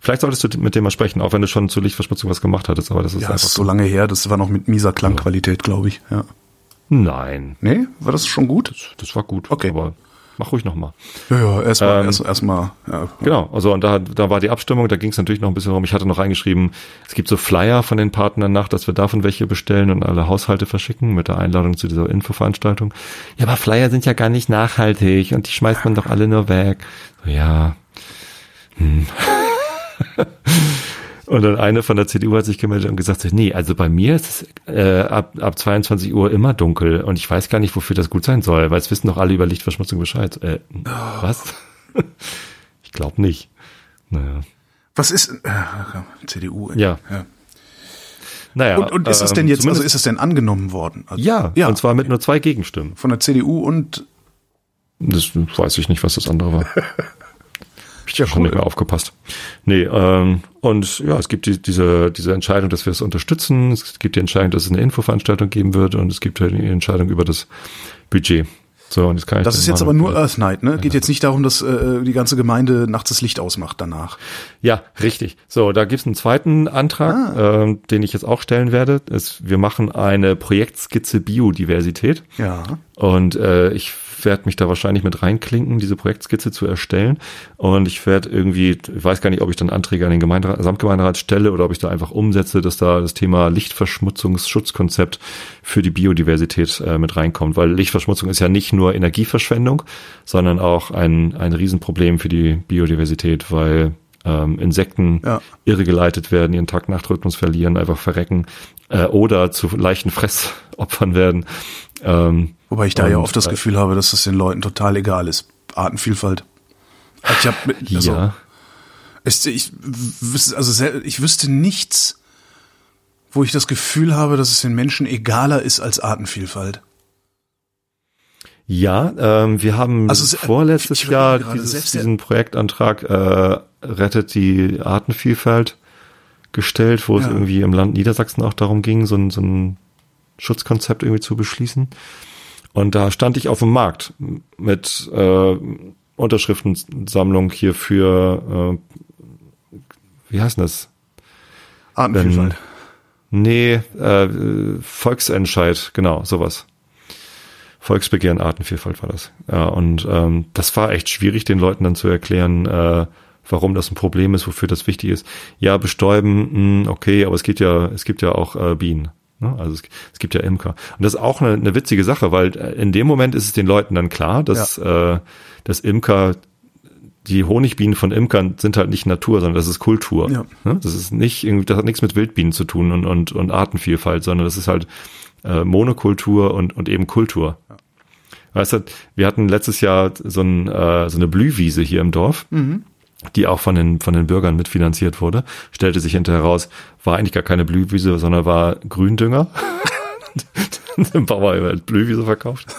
Vielleicht solltest du mit dem mal sprechen, auch wenn du schon zu Lichtverschmutzung was gemacht hattest, aber das ist ja, das ist so lange her. Das war noch mit mieser Klangqualität, glaube ich. Ja. Nein, Nee, war das schon gut? das war gut. Okay. Aber mach ruhig nochmal. Ja, ja erstmal, Ähm, erst, erstmal, ja. Genau, also und da, da war die Abstimmung, da ging es natürlich noch ein bisschen darum, ich hatte noch reingeschrieben, es gibt so Flyer von den Partnern nach, dass wir davon welche bestellen und alle Haushalte verschicken mit der Einladung zu dieser Infoveranstaltung. Ja, aber Flyer sind ja gar nicht nachhaltig und die schmeißt man doch alle nur weg. So, ja. Hm. [LAUGHS] Und dann eine von der CDU hat sich gemeldet und gesagt, nee, also bei mir ist es äh, ab, ab 22 Uhr immer dunkel und ich weiß gar nicht, wofür das gut sein soll, weil es wissen doch alle über Lichtverschmutzung Bescheid. Äh, was? [LAUGHS] ich glaube nicht. Naja. Was ist, äh, CDU? Ja. ja. Naja, Und, und ist das ähm, denn jetzt, also ist das denn angenommen worden? Also, ja, ja, und zwar mit nur zwei Gegenstimmen. von der CDU und, Das weiß ich nicht, was das andere war. [LAUGHS] Ich ja schon cool. nicht mehr aufgepasst. Nee, ähm, und ja, es gibt die, diese, diese Entscheidung, dass wir es unterstützen. Es gibt die Entscheidung, dass es eine Infoveranstaltung geben wird und es gibt halt die Entscheidung über das Budget. So, und jetzt kann ich das ist jetzt aber nur Earth Night, ne? Geht jetzt nicht darum, dass äh, die ganze Gemeinde nachts das Licht ausmacht danach. Ja, richtig. So, da gibt's einen zweiten Antrag, ähm, den ich jetzt auch stellen werde. Es, wir machen eine Projektskizze Biodiversität. Ja. Und äh, ich werde mich da wahrscheinlich mit reinklinken, diese Projektskizze zu erstellen. Und ich werde irgendwie, ich weiß gar nicht, ob ich dann Anträge an den Gemeinderat, Samtgemeinderat stelle oder ob ich da einfach umsetze, dass da das Thema Lichtverschmutzungsschutzkonzept für die Biodiversität äh, mit reinkommt. Weil Lichtverschmutzung ist ja nicht nur Energieverschwendung, sondern auch ein, ein Riesenproblem für die Biodiversität, weil ähm, Insekten Ja. irregeleitet werden, ihren Tag-Nacht-Rhythmus verlieren, einfach verrecken äh, oder zu leichten Fressopfern werden. Ähm, Wobei ich da ja Und, oft das Gefühl habe, dass das den Leuten total egal ist. Artenvielfalt. Ich hab, also, ja. es, ich, wüsste- also ich wüsste nichts, wo ich das Gefühl habe, dass es den Menschen egaler ist als Artenvielfalt. Ja, ähm, wir haben Also es- vorletztes ich Jahr dieses, diesen Projektantrag äh, Rettet die Artenvielfalt gestellt, wo es Ja. irgendwie im Land Niedersachsen auch darum ging, so ein, so ein Schutzkonzept irgendwie zu beschließen. Und da stand ich auf dem Markt mit äh, Unterschriftensammlung hier für, äh, wie heißt das? Artenvielfalt. Nee, äh, Volksentscheid, genau, sowas. Volksbegehren Artenvielfalt war das. Ja, und ähm, das war echt schwierig, den Leuten dann zu erklären, äh, warum das ein Problem ist, wofür das wichtig ist. Ja, bestäuben, mh, okay, aber es gibt ja, es gibt ja auch äh, Bienen. Ne? Also es, es gibt ja Imker. Und das ist auch eine, eine witzige Sache, weil äh, in dem Moment ist es den Leuten dann klar, dass, äh, dass Imker die Honigbienen von Imkern sind halt nicht Natur, sondern das ist Kultur. Ja. Ne? Das ist nicht irgendwie, das hat nichts mit Wildbienen zu tun und, und, und Artenvielfalt, sondern das ist halt äh, Monokultur und, und eben Kultur. Weißt du, wir hatten letztes Jahr so, ein, äh, so eine Blühwiese hier im Dorf, die auch von den, von den Bürgern mitfinanziert wurde. Stellte sich hinterher raus, war eigentlich gar keine Blühwiese, sondern war Gründünger. Ein Bauer hat Blühwiese verkauft.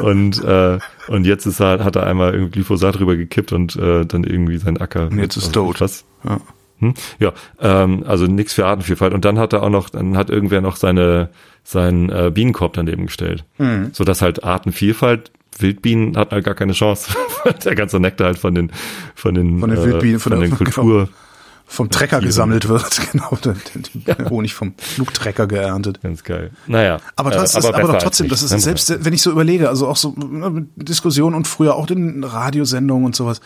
Und, äh, und jetzt ist er, hat er einmal irgendwie Glyphosat drüber gekippt und äh, dann irgendwie sein Acker. Und jetzt ist tot. Was? Ja. Hm? Ja, ähm, also nichts für Artenvielfalt. Und dann hat er auch noch, dann hat irgendwer noch seine seinen äh, Bienenkorb daneben gestellt, Mhm. so dass halt Artenvielfalt Wildbienen hat halt gar keine Chance. [LAUGHS] Der ganze Nektar halt von den von den Von den äh, Wildbienen, von von der- den Kultur. Vom Trecker gesammelt wird, [LAUGHS] genau. Der, der, der Honig vom Flugtrecker geerntet. Ganz geil. Naja, Aber, äh, trotzdem, aber, besser doch trotzdem, das ist ne? selbst, wenn ich so überlege, also auch so ne, Diskussionen und früher auch in Radiosendungen und sowas,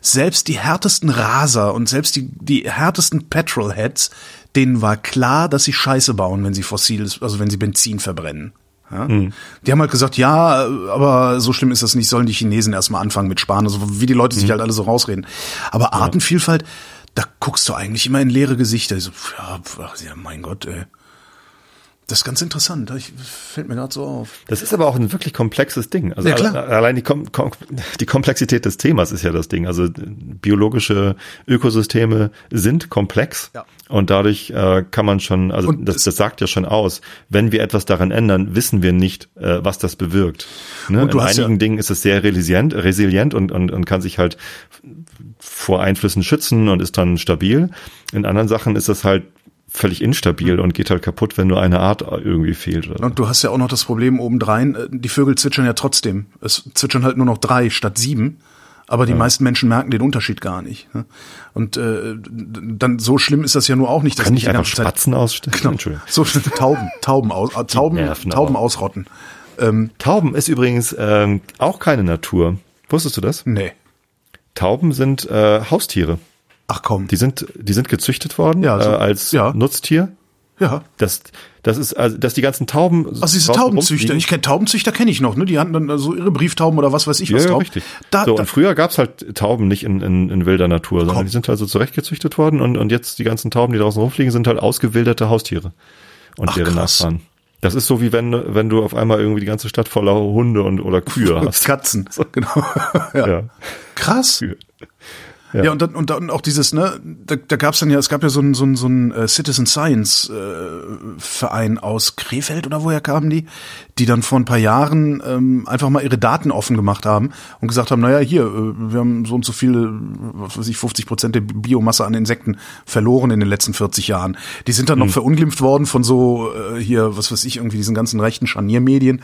selbst die härtesten Raser und selbst die, die härtesten Petrolheads, denen war klar, dass sie Scheiße bauen, wenn sie fossiles, also wenn sie Benzin verbrennen. Ja? Die haben halt gesagt, ja, aber so schlimm ist das nicht, sollen die Chinesen erstmal anfangen mit Sparen, also wie die Leute sich halt alle so rausreden. Aber Artenvielfalt, da guckst du eigentlich immer in leere Gesichter. Ich So, ja, ach, ja, mein Gott, ey. Das ist ganz interessant. Ich, fällt mir gerade so auf. Das ist aber auch ein wirklich komplexes Ding. Also Ja, allein die, Kom Kom die Komplexität des Themas ist ja das Ding. Also äh, biologische Ökosysteme sind komplex Ja. Und dadurch äh, kann man schon, also Und das, das sagt ja schon aus, wenn wir etwas daran ändern, wissen wir nicht, äh, was das bewirkt. Ne? Und In hast ja- einigen Dingen ist es sehr resilient, resilient und, und, und kann sich halt vor Einflüssen schützen und ist dann stabil. In anderen Sachen ist es halt völlig instabil und geht halt kaputt, wenn nur eine Art irgendwie fehlt. Oder. Und du hast ja auch noch das Problem obendrein, äh, die Vögel zwitschern ja trotzdem. Es zwitschern halt nur noch drei statt sieben. Aber die meisten Menschen merken den Unterschied gar nicht. ne? Und äh, dann so schlimm ist das ja nur auch nicht. dass Kann nicht die einfach Zeit- Spatzen ausstellen? Genau. [LAUGHS] So [LAUGHS] Tauben, Tauben aus, äh, Tauben, nerven Tauben aber. ausrotten. Tauben ist übrigens ähm, auch keine Natur. Wusstest du das? Nee. Tauben sind äh, Haustiere. Ach komm. Die sind, die sind gezüchtet worden Ja, so- äh, als ja. Nutztier. Ja. Das, das ist, also, dass die ganzen Tauben. Also diese Taubenzüchter, ich kenne Taubenzüchter kenne ich noch, ne? Die hatten dann so ihre Brieftauben oder was weiß ich was ja, richtig. Da, so, da, und früher gab's halt Tauben nicht in, in, in wilder Natur, sondern Komm. die sind also zurechtgezüchtet worden und, und jetzt die ganzen Tauben, die draußen rumfliegen, sind halt ausgewilderte Haustiere und Ach, deren krass. Nachfahren. Das ist so wie wenn, wenn du auf einmal irgendwie die ganze Stadt voller Hunde und oder Kühe [LAUGHS] hast. Katzen. [LAUGHS] Genau. [LAUGHS] ja. Ja. Krass. Kühe. Ja, und dann und dann auch dieses, ne, da, da gab's dann ja, es gab ja so einen so einen so einen äh, Citizen Science äh, Verein aus Krefeld oder woher kamen die, die dann vor ein paar Jahren ähm, einfach mal ihre Daten offen gemacht haben und gesagt haben, naja, hier, äh, wir haben so und so viele, was weiß ich, 50 Prozent der Biomasse an Insekten verloren in den letzten 40 Jahren. Die sind dann noch verunglimpft worden von so äh, hier, was weiß ich, irgendwie diesen ganzen rechten Scharniermedien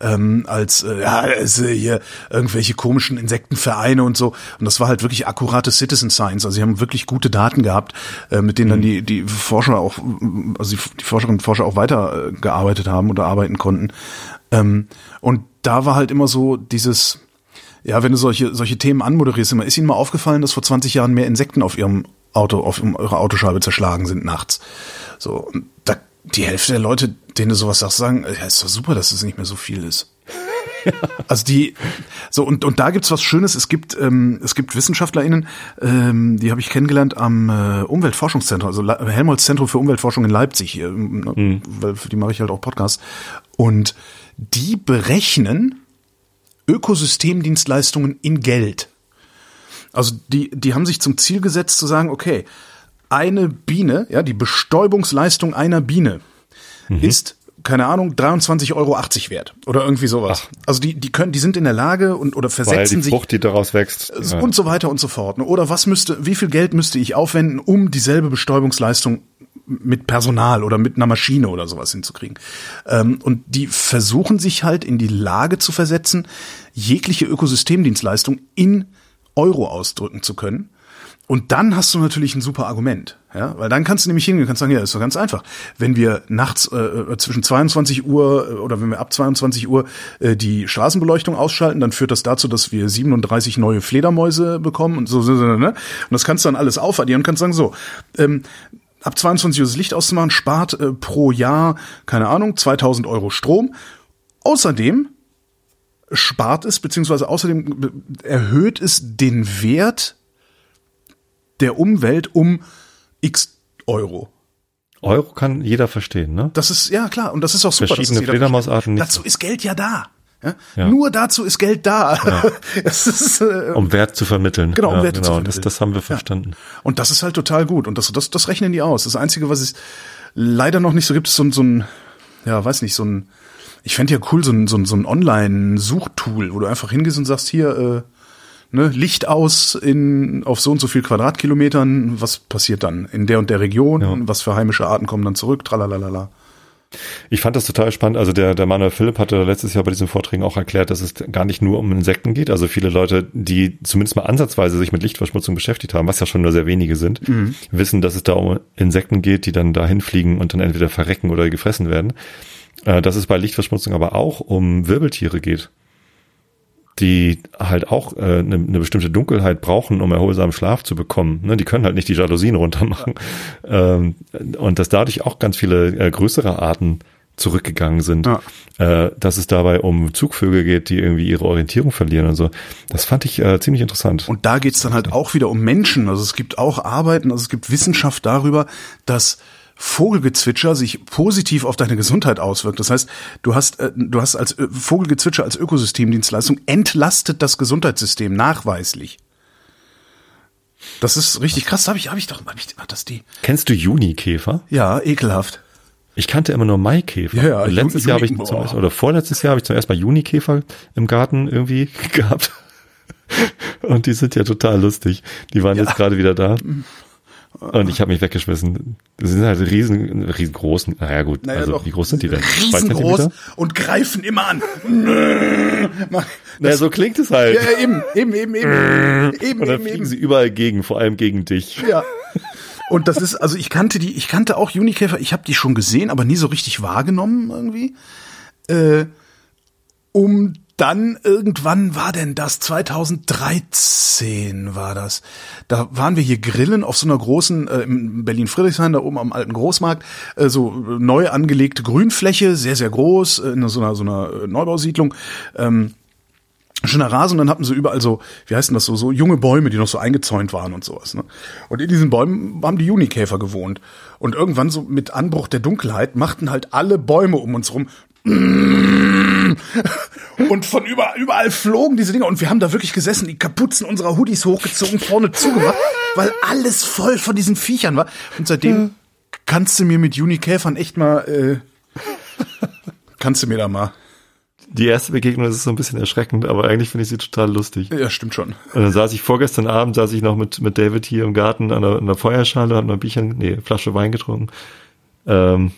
ähm, als äh, ja, es, äh, hier irgendwelche komischen Insektenvereine und so. Und das war halt wirklich Citizen Science. Also sie haben wirklich gute Daten gehabt, äh, mit denen dann die, die Forscher auch, also die, Forscherinnen und Forscher auch weiter äh, gearbeitet haben oder arbeiten konnten. Ähm, und da war halt immer so dieses, ja, wenn du solche, solche Themen anmoderierst, immer, ist Ihnen mal aufgefallen, dass vor 20 Jahren mehr Insekten auf Ihrem Auto, auf eurer Autoscheibe zerschlagen sind nachts? So, und da, die Hälfte der Leute, denen du sowas sagst, sagen, ja, ist doch super, dass es nicht mehr so viel ist. [LAUGHS] Also die, so und und da gibt's was Schönes. Es gibt ähm, es gibt WissenschaftlerInnen, ähm, die habe ich kennengelernt am äh, Umweltforschungszentrum, also Le- Helmholtz Zentrum für Umweltforschung in Leipzig. Hier, ne, weil für die mache ich halt auch Podcasts. Und die berechnen Ökosystemdienstleistungen in Geld. Also die, die haben sich zum Ziel gesetzt zu sagen, okay, eine Biene, ja, die Bestäubungsleistung einer Biene ist, keine Ahnung, 23,80 Euro wert oder irgendwie sowas. Also die, die können, die sind in der Lage und oder Weil versetzen die sich Frucht, die daraus wächst. ja. und so weiter und so fort. ne? Oder was müsste, wie viel Geld müsste ich aufwenden, um dieselbe Bestäubungsleistung mit Personal oder mit einer Maschine oder sowas hinzukriegen? Ähm, und die versuchen sich halt in die Lage zu versetzen, jegliche Ökosystemdienstleistung in Euro ausdrücken zu können. Und dann hast du natürlich ein super Argument, ja, weil dann kannst du nämlich hingehen, kannst sagen, ja, ist doch ganz einfach. Wenn wir nachts äh, äh, zwischen 22 Uhr äh, oder wenn wir ab 22 Uhr äh, die Straßenbeleuchtung ausschalten, dann führt das dazu, dass wir 37 neue Fledermäuse bekommen und so, so, so ne? Und das kannst du dann alles aufaddieren und kannst sagen, so, ähm, ab 22 Uhr das Licht auszumachen, spart äh, pro Jahr, keine Ahnung, 2000 Euro Strom. Außerdem spart es, beziehungsweise außerdem erhöht es den Wert der Umwelt um x Euro. Euro kann jeder verstehen, ne? Das ist, ja klar, und das ist auch super. Verschiedene dass Fledermausarten nicht. Dazu ist Geld ja da. Ja? Ja. Nur dazu ist Geld da. [LAUGHS] Es ist, äh, Um Wert zu vermitteln. Genau, um ja, Werte zu genau. vermitteln. Das, das haben wir verstanden. Und das ist halt total gut. Und das, das, das rechnen die aus. Das Einzige, was es leider noch nicht so gibt, ist so, ein- so ein, ja, weiß nicht, so ein, ich fände ja cool, so ein, so ein, so ein Online-Suchtool, wo du einfach hingehst und sagst, hier, äh, ne, Licht aus in, auf so und so viel Quadratkilometern, was passiert dann in der und der Region, Ja. was für heimische Arten kommen dann zurück, tralalala. Ich fand das total spannend. Also der, der Manuel Philipp hatte letztes Jahr bei diesen Vorträgen auch erklärt, dass es gar nicht nur um Insekten geht. Also viele Leute, die zumindest mal ansatzweise sich mit Lichtverschmutzung beschäftigt haben, was ja schon nur sehr wenige sind, wissen, dass es da um Insekten geht, die dann dahin fliegen und dann entweder verrecken oder gefressen werden. Äh, Dass es bei Lichtverschmutzung aber auch um Wirbeltiere geht die halt auch äh, eine, eine bestimmte Dunkelheit brauchen, um erholsamen Schlaf zu bekommen. Ne, die können halt nicht die Jalousien runtermachen. Ähm, und dass dadurch auch ganz viele äh, größere Arten zurückgegangen sind. Ja. Äh, dass es dabei um Zugvögel geht, die irgendwie ihre Orientierung verlieren und so. Das fand ich äh, ziemlich interessant. Und da geht's dann halt auch wieder um Menschen. Also es gibt auch Arbeiten, also es gibt Wissenschaft darüber, dass Vogelgezwitscher sich positiv auf deine Gesundheit auswirkt. Das heißt, du hast, äh, du hast als Ö- Vogelgezwitscher als Ökosystemdienstleistung entlastet das Gesundheitssystem nachweislich. Das ist richtig krass. Habe ich, habe ich doch, habe ich, war das die? Kennst du Junikäfer? Ja, ekelhaft. Ich kannte immer nur Maikäfer. Ja, ja, letztes Juni- Jahr habe ich zum ersten, oder vorletztes Jahr habe ich zum ersten Mal Junikäfer im Garten irgendwie [LAUGHS] gehabt. Und die sind ja total lustig. Die waren jetzt gerade wieder da. [LAUGHS] Und ich habe mich weggeschmissen. Das sind halt riesen, riesengroß. Naja gut, Naja, also doch. wie groß sind die denn? Riesengroß und greifen immer an. Mach- Naja, so klingt es halt. ja, eben, eben, eben, eben, eben, Und dann eben, fliegen eben. sie überall gegen, vor allem gegen dich. Ja. Und das ist, also ich kannte die, ich kannte auch Junikäfer, ich habe die schon gesehen, aber nie so richtig wahrgenommen irgendwie. Äh, um dann irgendwann war denn das 2013 war das. Da waren wir hier grillen auf so einer großen äh, in Berlin Friedrichshain da oben am alten Großmarkt äh, so neu angelegte Grünfläche, sehr sehr groß äh, in so einer so einer Neubausiedlung. Ähm, schöner Rasen und dann hatten sie überall so, wie heißt denn das so, so junge Bäume, die noch so eingezäunt waren und sowas. Ne? Und in diesen Bäumen haben die Junikäfer gewohnt. Und irgendwann so mit Anbruch der Dunkelheit machten halt alle Bäume um uns rum. [LAUGHS] Und von überall, überall flogen diese Dinger und wir haben da wirklich gesessen, die Kapuzen unserer Hoodies hochgezogen, vorne zugemacht, weil alles voll von diesen Viechern war. Und seitdem kannst du mir mit Junikäfern echt mal, äh, kannst du mir da mal. Die erste Begegnung ist so ein bisschen erschreckend, aber eigentlich finde ich sie total lustig. Ja, stimmt schon. Und dann saß ich vorgestern Abend, saß ich noch mit, mit David hier im Garten an der, an der Feuerschale, hab noch ein Bierchen, nee, Flasche Wein getrunken. Ähm,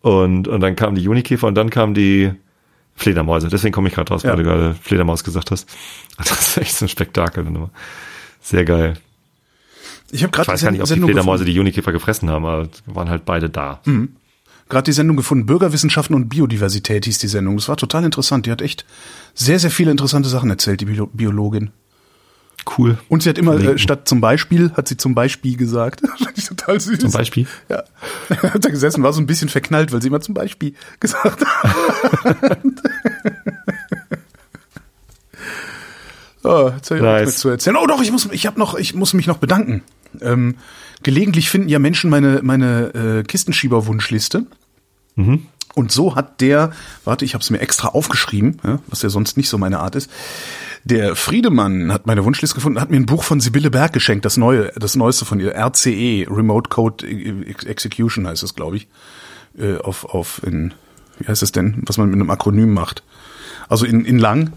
und, und dann kamen die Junikäfer und dann kamen die Fledermäuse. Deswegen komme ich gerade raus, Ja. weil du gerade Fledermaus gesagt hast. [LAUGHS] Das ist echt so ein Spektakel. Sehr geil. Ich habe Ich gerade weiß gar nicht, ob die Sendung Fledermäuse gefunden, die Junikäfer gefressen haben, aber waren halt beide da. gerade die Sendung gefunden, Bürgerwissenschaften und Biodiversität hieß die Sendung. Das war total interessant. Die hat echt sehr, sehr viele interessante Sachen erzählt, die Bio Biologin. Cool. Und sie hat immer, äh, statt zum Beispiel, hat sie zum Beispiel gesagt. [LAUGHS] Fand ich total süß. Zum Beispiel. Ja. [LAUGHS] Hat da gesessen, war so ein bisschen verknallt, weil sie immer zum Beispiel [LAUGHS] gesagt hat. oh, jetzt hab ich Nice. zu erzählen. Oh doch, ich muss, ich habe noch, ich muss mich noch bedanken. Ähm, gelegentlich finden ja Menschen meine meine äh, Kistenschieber-Wunschliste. Und so hat der, warte, ich habe es mir extra aufgeschrieben, ja, was ja sonst nicht so meine Art ist. Der Friedemann hat meine Wunschliste gefunden, hat mir ein Buch von Sibylle Berg geschenkt, das neue, das neueste von ihr, RCE, Remote Code Ex- Execution heißt es, glaube ich, äh, auf auf in, wie heißt es denn, was man mit einem Akronym macht, also in in lang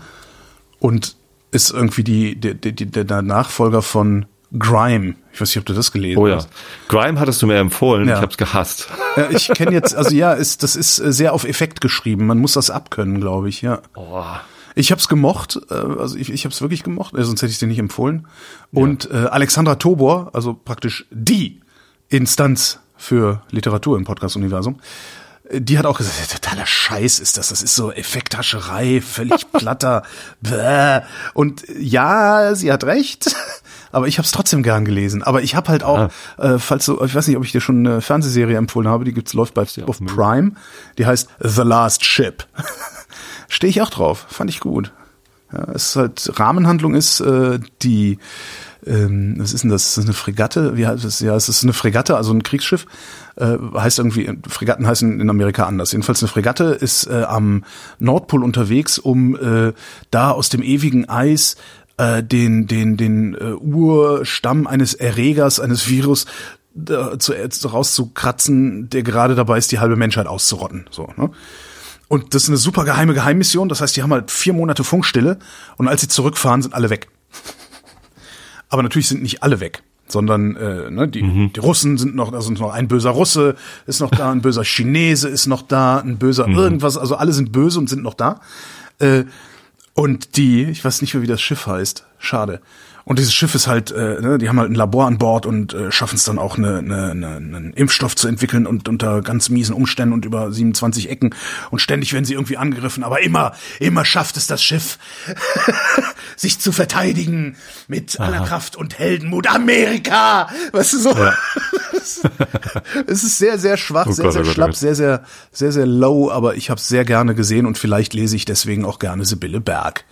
und ist irgendwie die der der, der Nachfolger von Grime. Ich weiß nicht, ob du das gelesen Oh ja. hast. Grime hattest du mir empfohlen, Ja. ich hab's gehasst. [LAUGHS] Ja, ich kenne jetzt, also ja, ist, das ist äh, sehr auf Effekt geschrieben. Man muss das abkönnen, glaube ich, ja. Oh. Ich habe es gemocht, äh, also ich, ich habe es wirklich gemocht, äh, sonst hätte ich dir nicht empfohlen. Und äh, Alexandra Tobor, also praktisch die Instanz für Literatur im Podcast-Universum, äh, die hat auch gesagt, ja, totaler Scheiß ist das, das ist so Effekthascherei, völlig [LAUGHS] platter. Bäh. Und äh, ja, sie hat recht, [LAUGHS] aber ich habe es trotzdem gern gelesen. Aber ich habe halt auch, äh, falls du, ich weiß nicht, ob ich dir schon eine Fernsehserie empfohlen habe, die gibt's läuft bei auf Prime, die heißt The Last Ship. [LAUGHS] Stehe ich auch drauf, fand ich gut. Ja, es ist halt Rahmenhandlung ist äh, die ähm, was ist denn das? Ist das eine Fregatte? Wie heißt es? Ja, es ist eine Fregatte, also ein Kriegsschiff. Äh, heißt irgendwie, Fregatten heißen in Amerika anders. Jedenfalls eine Fregatte ist äh, am Nordpol unterwegs, um äh, da aus dem ewigen Eis äh, den den den äh, Urstamm eines Erregers, eines Virus äh, zu, äh, rauszukratzen, der gerade dabei ist, die halbe Menschheit auszurotten. So, ne? Und das ist eine super geheime Geheimmission. Das heißt, die haben halt vier Monate Funkstille und als sie zurückfahren, sind alle weg. [LAUGHS] Aber natürlich sind nicht alle weg, sondern äh, ne, die, die Russen sind noch, da sind noch ein böser Russe ist noch da, ein böser Chinese ist noch da, ein böser irgendwas. Also alle sind böse und sind noch da. Äh, und die, ich weiß nicht mehr, wie das Schiff heißt. Schade. Und dieses Schiff ist halt, äh, ne, die haben halt ein Labor an Bord und äh, schaffen es dann auch, eine, eine, eine, einen Impfstoff zu entwickeln und unter ganz miesen Umständen und über 27 Ecken. Und ständig werden sie irgendwie angegriffen. Aber immer, immer schafft es das Schiff, [LAUGHS] sich zu verteidigen mit aller Kraft und Heldenmut. Amerika! Weißt du so? [LAUGHS] es ist sehr, sehr schwach, Oh sehr, Gott, sehr oh Gott, oh schlapp, Gott. sehr, sehr, sehr, sehr low. Aber ich habe es sehr gerne gesehen und vielleicht lese ich deswegen auch gerne Sibylle Berg.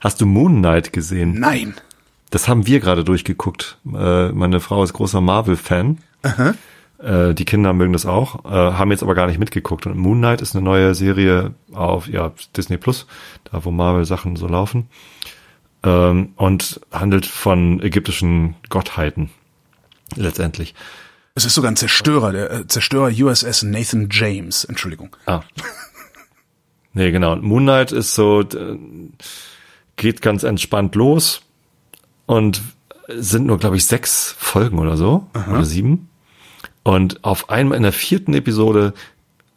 Hast du Moon Knight gesehen? Nein. Das haben wir gerade durchgeguckt. Äh, meine Frau ist großer Marvel-Fan. Äh, die Kinder mögen das auch, äh, haben jetzt aber gar nicht mitgeguckt. Und Moon Knight ist eine neue Serie auf ja, Disney Plus, da wo Marvel-Sachen so laufen. Ähm, und handelt von ägyptischen Gottheiten. Letztendlich. Es ist sogar ein Zerstörer, der äh, Zerstörer USS Nathan James. Entschuldigung. Ah. nee, genau. Und Moon Knight ist so, geht ganz entspannt los und sind nur, glaube ich, sechs Folgen oder so, oder sieben. Und auf einmal in der vierten Episode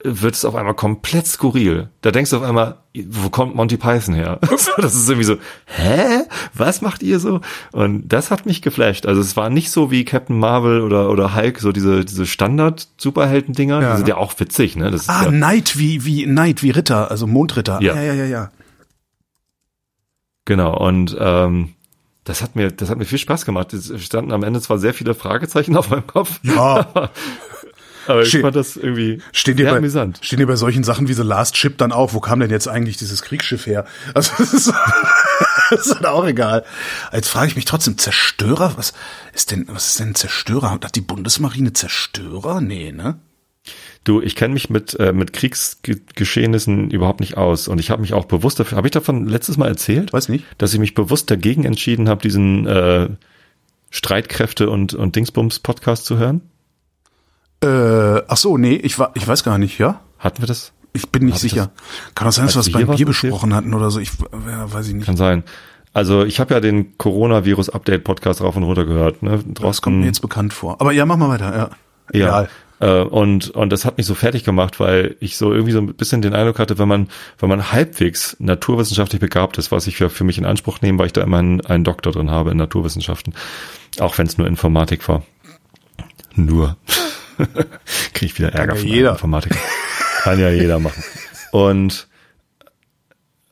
wird es auf einmal komplett skurril. Da denkst du auf einmal, wo kommt Monty Python her? [LAUGHS] das ist irgendwie so, hä? Was macht ihr so? Und das hat mich geflasht. Also es war nicht so wie Captain Marvel oder, oder Hulk, so diese, diese Standard-Superhelden-Dinger. Ja. Die sind ja auch witzig, ne? Das ist Ah, ja, Knight wie, wie, Knight wie Ritter, also Mondritter. Ja. ja, ja, ja. ja. Genau, und ähm, das hat mir, das hat mir viel Spaß gemacht. Es standen am Ende zwar sehr viele Fragezeichen [LAUGHS] auf meinem Kopf. Ja. [LAUGHS] aber ich Ste- fand das irgendwie Stehen sehr bei, amüsant. stehen dir bei solchen Sachen wie The Last Ship dann auch, wo kam denn jetzt eigentlich dieses Kriegsschiff her? [LAUGHS] Also das ist, das ist dann auch egal. Jetzt frage ich mich trotzdem, Zerstörer, was ist denn, was ist denn ein Zerstörer? Hat die Bundesmarine Zerstörer? Nee, ne? Du, ich kenne mich mit, äh, mit Kriegsgeschehnissen überhaupt nicht aus. Und ich habe mich auch bewusst dafür, habe ich davon letztes Mal erzählt? Weiß nicht. Dass ich mich bewusst dagegen entschieden habe, diesen äh, Streitkräfte und, und Dingsbums-Podcast zu hören. Äh, ach so, nee, ich, war, ich weiß gar nicht, ja? Hatten wir das? Ich bin nicht Hab ich sicher. Kann auch sein, dass wir es beim Bier besprochen hatten oder so. Ich ja, weiß ich nicht. Kann sein. Also ich habe ja den Coronavirus-Update-Podcast rauf und runter gehört. Ne? Das kommt mir jetzt bekannt vor. Aber ja, mach mal weiter, ja. Ja. Egal. Äh, und, und das hat mich so fertig gemacht, weil ich so irgendwie so ein bisschen den Eindruck hatte, wenn man, wenn man halbwegs naturwissenschaftlich begabt ist, was ich für, für mich in Anspruch nehme, weil ich da immer einen, einen Doktor drin habe in Naturwissenschaften, auch wenn es nur Informatik war. Nur. [LAUGHS] Kriege ich wieder Ärger ja von jeder. Informatik. Kann ja jeder machen. Und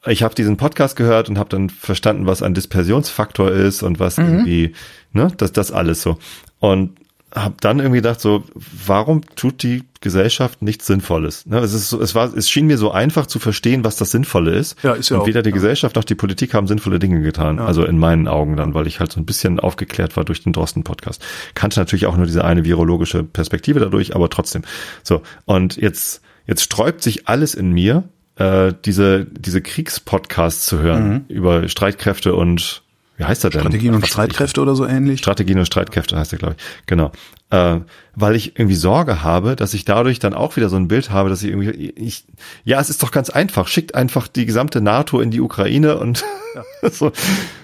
ich habe diesen Podcast gehört und habe dann verstanden, was ein Dispersionsfaktor ist und was irgendwie, ne, das, das alles so. Und habe dann irgendwie gedacht, so, warum tut die Gesellschaft nichts Sinnvolles? Ne, es ist so, es war, es schien mir so einfach zu verstehen, was das Sinnvolle ist. Ja, ist ja und auch, weder die ja. Gesellschaft noch die Politik haben sinnvolle Dinge getan. Also in meinen Augen dann, weil ich halt so ein bisschen aufgeklärt war durch den Drosten-Podcast. Kannte natürlich auch nur diese eine virologische Perspektive dadurch, aber trotzdem. So, und jetzt, jetzt sträubt sich alles in mir, äh, diese, diese Kriegspodcasts zu hören über Streitkräfte und wie heißt er denn? Strategien und Streitkräfte oder so ähnlich. Strategien und Streitkräfte heißt er, glaube ich. Genau. Äh, weil ich irgendwie Sorge habe, dass ich dadurch dann auch wieder so ein Bild habe, dass ich irgendwie, ich, ja, es ist doch ganz einfach. Schickt einfach die gesamte NATO in die Ukraine und [LAUGHS] so,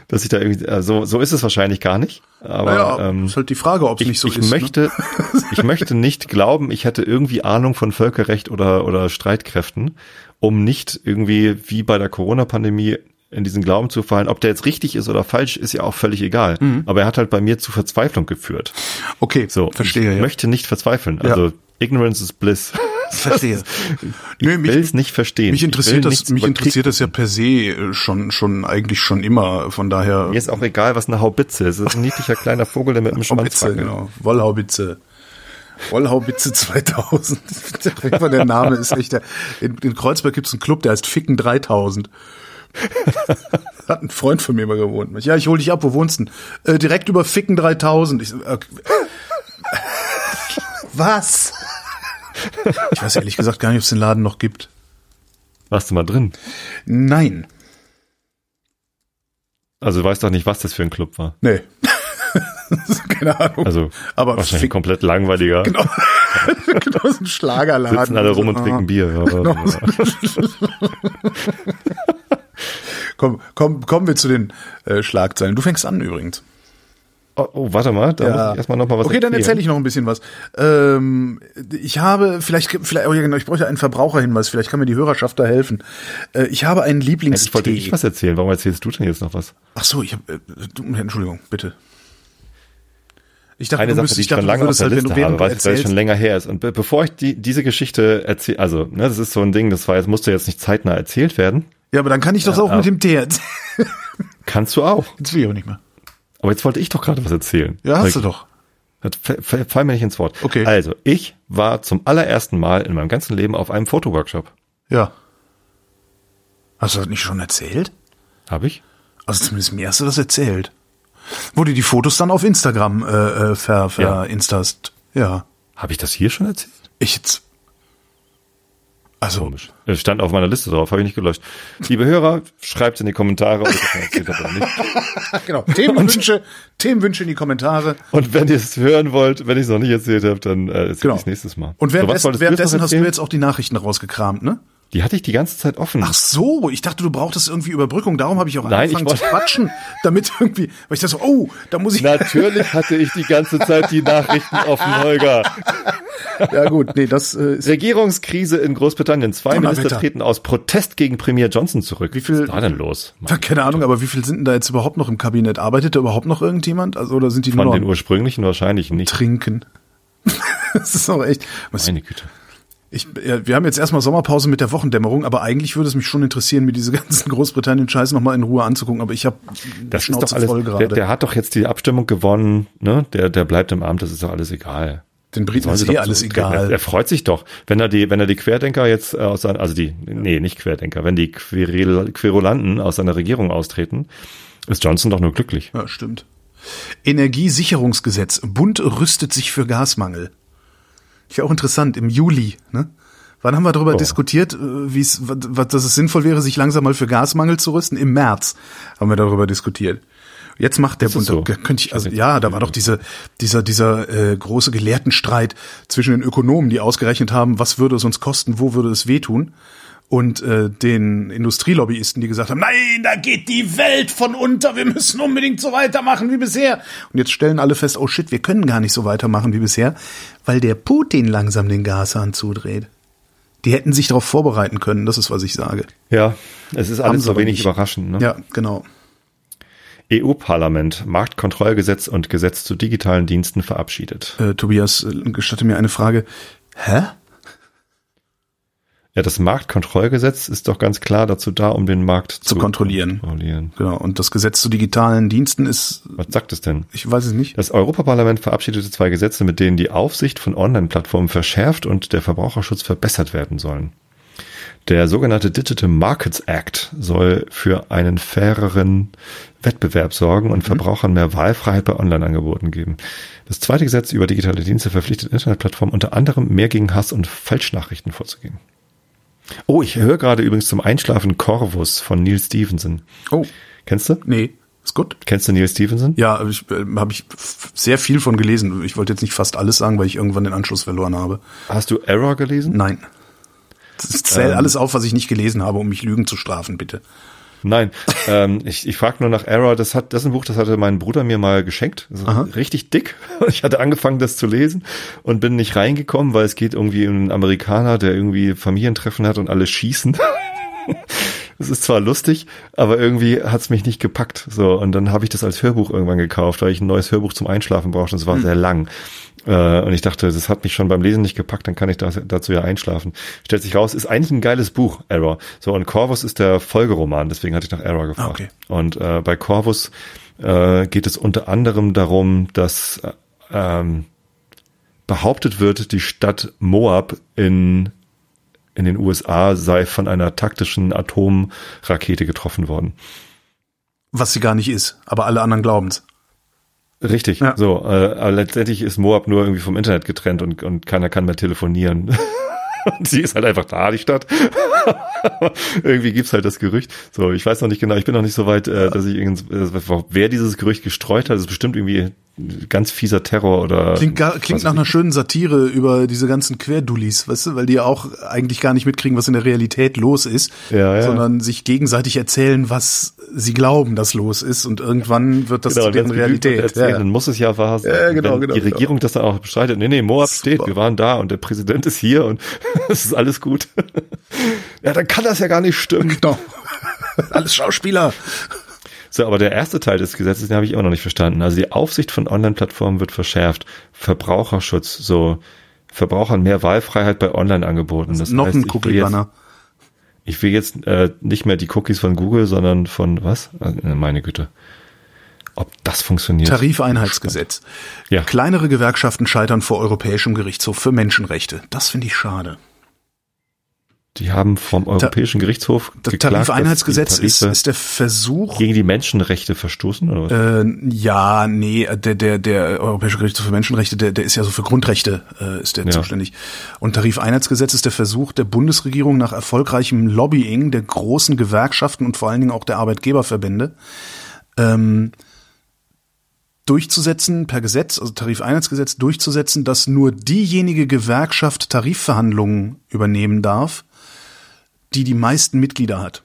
dass ich da irgendwie, äh, so, so ist es wahrscheinlich gar nicht. Aber naja, ähm, ist halt die Frage, ob es ich, nicht so ich ist. ne? möchte, [LAUGHS] ich möchte nicht glauben, ich hätte irgendwie Ahnung von Völkerrecht oder, oder Streitkräften, um nicht irgendwie wie bei der Corona-Pandemie in diesen Glauben zu fallen. Ob der jetzt richtig ist oder falsch, ist ja auch völlig egal. Mhm. Aber er hat halt bei mir zu Verzweiflung geführt. Okay, So, verstehe. ich ja. möchte nicht verzweifeln. Ja. Also Ignorance is bliss. [LAUGHS] Verstehe. Ich Nö, mich- will es nicht verstehen. Mich Ich interessiert das, mich interessiert das ja per se schon, schon eigentlich schon immer. Von daher. Mir ist auch egal, was eine Haubitze ist. Es ist ein niedlicher kleiner Vogel, der mit einem Schwanz Haubitze, genau. Wollhaubitze. Wollhaubitze 2000. [LAUGHS] Der, der Name ist echt der. In, in Kreuzberg gibt es einen Club, der heißt Ficken 3000. [LAUGHS] Hat ein Freund von mir mal gewohnt. Ja, ich hol dich ab, wo wohnst du denn? Äh, direkt über Ficken 3000. Ich, so, okay. [LAUGHS] Was? Ich weiß ehrlich gesagt gar nicht, ob es den Laden noch gibt. Warst du mal drin? Nein. Also du weißt doch nicht, was das für ein Club war. Nee. [LAUGHS] Keine Ahnung. Also Aber wahrscheinlich Fick- komplett langweiliger. Genau. genau, so ein Schlagerladen. Sitzen alle rum und Ah. trinken Bier. Ja, Genau. ja. Komm, komm, kommen wir zu den äh, Schlagzeilen. Du fängst an übrigens. Oh, oh, warte mal, da muss ich erstmal noch mal was Okay, dann erzählen. erzähle ich noch ein bisschen was. Ähm, ich habe, vielleicht, vielleicht, oh ja genau, ich bräuchte einen Verbraucherhinweis, vielleicht kann mir die Hörerschaft da helfen. Äh, ich habe einen Eigentlich wollte Lieblingstee. ich was erzählen. Warum erzählst du denn jetzt noch was? Ach so, ich habe, äh, Entschuldigung, bitte. Ich dachte, Eine Sache, müsstest- die ich dachte, schon lange auf würdest der halt, Liste habe, weil es schon länger her ist. Und be bevor ich die, diese Geschichte erzähle, also, ne, das ist so ein Ding, das war jetzt, musste jetzt nicht zeitnah erzählt werden. Ja, aber dann kann ich das auch aber- mit dem Tee erzählen. [LAUGHS] Kannst du auch. Jetzt will ich auch nicht mehr. Aber jetzt wollte ich doch gerade was erzählen. Ja, hast du doch. Das fall mir nicht ins Wort. Okay. Also, ich war zum allerersten Mal in meinem ganzen Leben auf einem Fotoworkshop. Ja. Hast du das nicht schon erzählt? Habe ich? Also zumindest mir hast du das erzählt. Wo du die Fotos dann auf Instagram äh, äh, ver, ver Ja. Ja. Habe ich das hier schon erzählt? Ich jetzt. Also, Komisch. Es stand auf meiner Liste drauf, habe ich nicht gelöscht. Liebe Hörer, schreibt in die Kommentare, ob ich das erzählt habe oder nicht. [LAUGHS] genau. Themenwünsche, Themenwünsche in die Kommentare. Und wenn ihr es hören wollt, wenn ich es noch nicht erzählt habe, dann äh, erzähle Genau. ich es nächstes Mal. Und So, was währenddessen, hast du jetzt auch die Nachrichten rausgekramt, ne? Die hatte ich die ganze Zeit offen. Ach so, ich dachte, du brauchtest irgendwie Überbrückung. Darum habe ich auch Nein, angefangen ich zu quatschen, damit irgendwie, weil ich dachte so, oh, da muss ich. Natürlich hatte ich die ganze Zeit die Nachrichten offen, Holger. [LAUGHS] Ja gut, nee, das äh, ist Regierungskrise in Großbritannien. Zwei. Minister treten aus Protest gegen Premier Johnson zurück. Wie viel- Was ist da denn los? keine Ahnung, aber wie viel sind denn da jetzt überhaupt noch im Kabinett? Arbeitet da überhaupt noch irgendjemand? Also oder sind die Von nur den noch ursprünglichen wahrscheinlich nicht. trinken? [LAUGHS] das ist auch echt. Was, Meine Güte. Ich, wir haben jetzt erstmal Sommerpause mit der Wochendämmerung, aber eigentlich würde es mich schon interessieren, mir diese [LAUGHS] ganzen Großbritannien-Scheiß nochmal in Ruhe anzugucken. Aber ich habe Das ist doch alles. Der, der hat doch jetzt die Abstimmung gewonnen, ne? Der, der bleibt im Amt, das ist doch alles egal. Den Briten ist eh doch alles egal. Er, er freut sich doch, wenn er die, wenn er die Querdenker jetzt äh, aus seiner, also die, nee, nicht Querdenker, wenn die Querel, Querulanten aus seiner Regierung austreten, ist Johnson doch nur glücklich. Ja, stimmt. Energiesicherungsgesetz. Bund rüstet sich für Gasmangel. Ich auch interessant, im Juli, ne? Wann haben wir darüber Oh. diskutiert, wie es, dass es sinnvoll wäre, sich langsam mal für Gasmangel zu rüsten? Im März haben wir darüber diskutiert. Jetzt macht der Bund, so? könnte ich, also ja, da war doch diese, dieser, dieser äh, große Gelehrtenstreit zwischen den Ökonomen, die ausgerechnet haben, was würde es uns kosten, wo würde es wehtun, und äh, den Industrielobbyisten, die gesagt haben, nein, da geht die Welt von unter, wir müssen unbedingt so weitermachen wie bisher. Und jetzt stellen alle fest, oh shit, wir können gar nicht so weitermachen wie bisher, weil der Putin langsam den Gashahn zudreht. Die hätten sich darauf vorbereiten können, das ist, was ich sage. Ja, es ist alles so wenig nicht. überraschend. Ne? Ja, genau. EU-Parlament, Marktkontrollgesetz und Gesetz zu digitalen Diensten verabschiedet. Äh, Tobias, äh, gestatte mir eine Frage. Hä? Ja, das Marktkontrollgesetz ist doch ganz klar dazu da, um den Markt zu, kontrollieren. kontrollieren. Genau. Und das Gesetz zu digitalen Diensten ist, Was sagt es denn? ich weiß es nicht. Das Europaparlament verabschiedete zwei Gesetze, mit denen die Aufsicht von Online-Plattformen verschärft und der Verbraucherschutz verbessert werden sollen. Der sogenannte Digital Markets Act soll für einen faireren Wettbewerb sorgen und Verbrauchern mehr Wahlfreiheit bei Online-Angeboten geben. Das zweite Gesetz über digitale Dienste verpflichtet Internetplattformen unter anderem mehr gegen Hass und Falschnachrichten vorzugehen. Oh, ich höre gerade übrigens zum Einschlafen Corvus von Neil Stevenson. Oh, Kennst du? nee. Ist gut. Kennst du Neil Stevenson? Ja, ich, äh, habe ich sehr viel von gelesen. Ich wollte jetzt nicht fast alles sagen, weil ich irgendwann den Anschluss verloren habe. Hast du Error gelesen? Nein. [LAUGHS] Ich zähle Ähm. alles auf, was ich nicht gelesen habe, um mich Lügen zu strafen, bitte. Nein, ähm, ich, ich frage nur nach Error. Das hat, das ist ein Buch, das hatte mein Bruder mir mal geschenkt. Richtig dick. [LAUGHS] Ich hatte angefangen, das zu lesen und bin nicht reingekommen, weil es geht irgendwie um einen Amerikaner, der irgendwie Familientreffen hat und alle schießen. [LAUGHS] Es ist zwar lustig, aber irgendwie hat's mich nicht gepackt. So und dann habe ich das als Hörbuch irgendwann gekauft, weil ich ein neues Hörbuch zum Einschlafen brauchte. Das war sehr lang. Äh, und ich dachte, das hat mich schon beim Lesen nicht gepackt, dann kann ich das, dazu ja einschlafen. Stellt sich raus, ist eigentlich ein geiles Buch, Error. So, und Corvus ist der Folgeroman, deswegen hatte ich nach Error gefragt. Okay. Und äh, bei Corvus äh, geht es unter anderem darum, dass äh, ähm, behauptet wird, die Stadt Moab in in den USA sei von einer taktischen Atomrakete getroffen worden. Was sie gar nicht ist, aber alle anderen glauben's. Richtig, Ja. so. Äh, aber letztendlich ist Moab nur irgendwie vom Internet getrennt und, und keiner kann mehr telefonieren. [LAUGHS] und sie ist halt einfach da, die Stadt. [LAUGHS] irgendwie gibt's halt das Gerücht. So, ich weiß noch nicht genau, ich bin noch nicht so weit, äh, dass ich irgend, äh, wer dieses Gerücht gestreut hat, ist bestimmt irgendwie ganz fieser Terror oder. Klingt, gar, klingt nach einer schönen Satire über diese ganzen Querdullis, weißt du, weil die ja auch eigentlich gar nicht mitkriegen, was in der Realität los ist, Ja, ja. sondern sich gegenseitig erzählen, was sie glauben, dass los ist und irgendwann wird das Genau, zu deren Realität. erzählen, Ja. Dann muss es ja wahr sein. Ja, genau, genau, Die genau. Regierung das dann auch bestreitet. Nee, nee, Moab steht, wir waren da und der Präsident ist hier und [LAUGHS] es ist alles gut. [LAUGHS] ja, dann kann das ja gar nicht stimmen. Genau. Alles Schauspieler. So, aber der erste Teil des Gesetzes, den habe ich immer noch nicht verstanden. Also die Aufsicht von Online-Plattformen wird verschärft. Verbraucherschutz, so Verbrauchern mehr Wahlfreiheit bei Online-Angeboten. Das Noch heißt, ein Cookie-Banner. Ich will jetzt äh, nicht mehr die Cookies von Google, sondern von was? Äh, meine Güte. Ob das funktioniert. Tarifeinheitsgesetz. Ja. Kleinere Gewerkschaften scheitern vor Europäischem Gerichtshof für Menschenrechte. Das finde ich schade. Die haben vom Europäischen Gerichtshof Das geklagt, dass Tarifeinheitsgesetz ist, ist der Versuch, gegen die Menschenrechte verstoßen oder was? Äh, ja, nee, der, der, der Europäische Gerichtshof für Menschenrechte, der, der ist ja so für Grundrechte, äh, ist der Ja. zuständig. Und Tarifeinheitsgesetz ist der Versuch der Bundesregierung nach erfolgreichem Lobbying der großen Gewerkschaften und vor allen Dingen auch der Arbeitgeberverbände, ähm, durchzusetzen per Gesetz, also Tarifeinheitsgesetz durchzusetzen, dass nur diejenige Gewerkschaft Tarifverhandlungen übernehmen darf, die die meisten Mitglieder hat.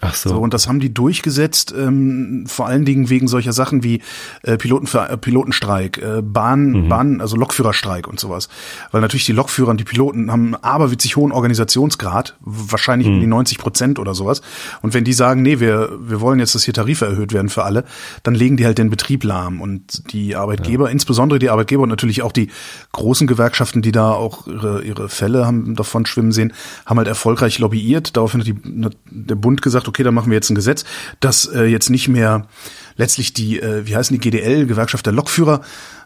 Ach so. So, und das haben die durchgesetzt, ähm, vor allen Dingen wegen solcher Sachen wie äh, Piloten, äh, Pilotenstreik, äh, Bahn, Bahn, also Lokführerstreik und sowas. Weil natürlich die Lokführer und die Piloten haben einen aberwitzig hohen Organisationsgrad, wahrscheinlich um die 90 Prozent oder sowas. Und wenn die sagen, nee, wir, wir wollen jetzt, dass hier Tarife erhöht werden für alle, dann legen die halt den Betrieb lahm. Und die Arbeitgeber, insbesondere die Arbeitgeber und natürlich auch die großen Gewerkschaften, die da auch ihre, ihre Fälle haben davon schwimmen sehen, haben halt erfolgreich lobbyiert. Daraufhin hat die, hat der Bund gesagt, okay, dann machen wir jetzt ein Gesetz, das äh, jetzt nicht mehr letztlich die, äh, wie heißen die GDL, Gewerkschaft der Lokführer,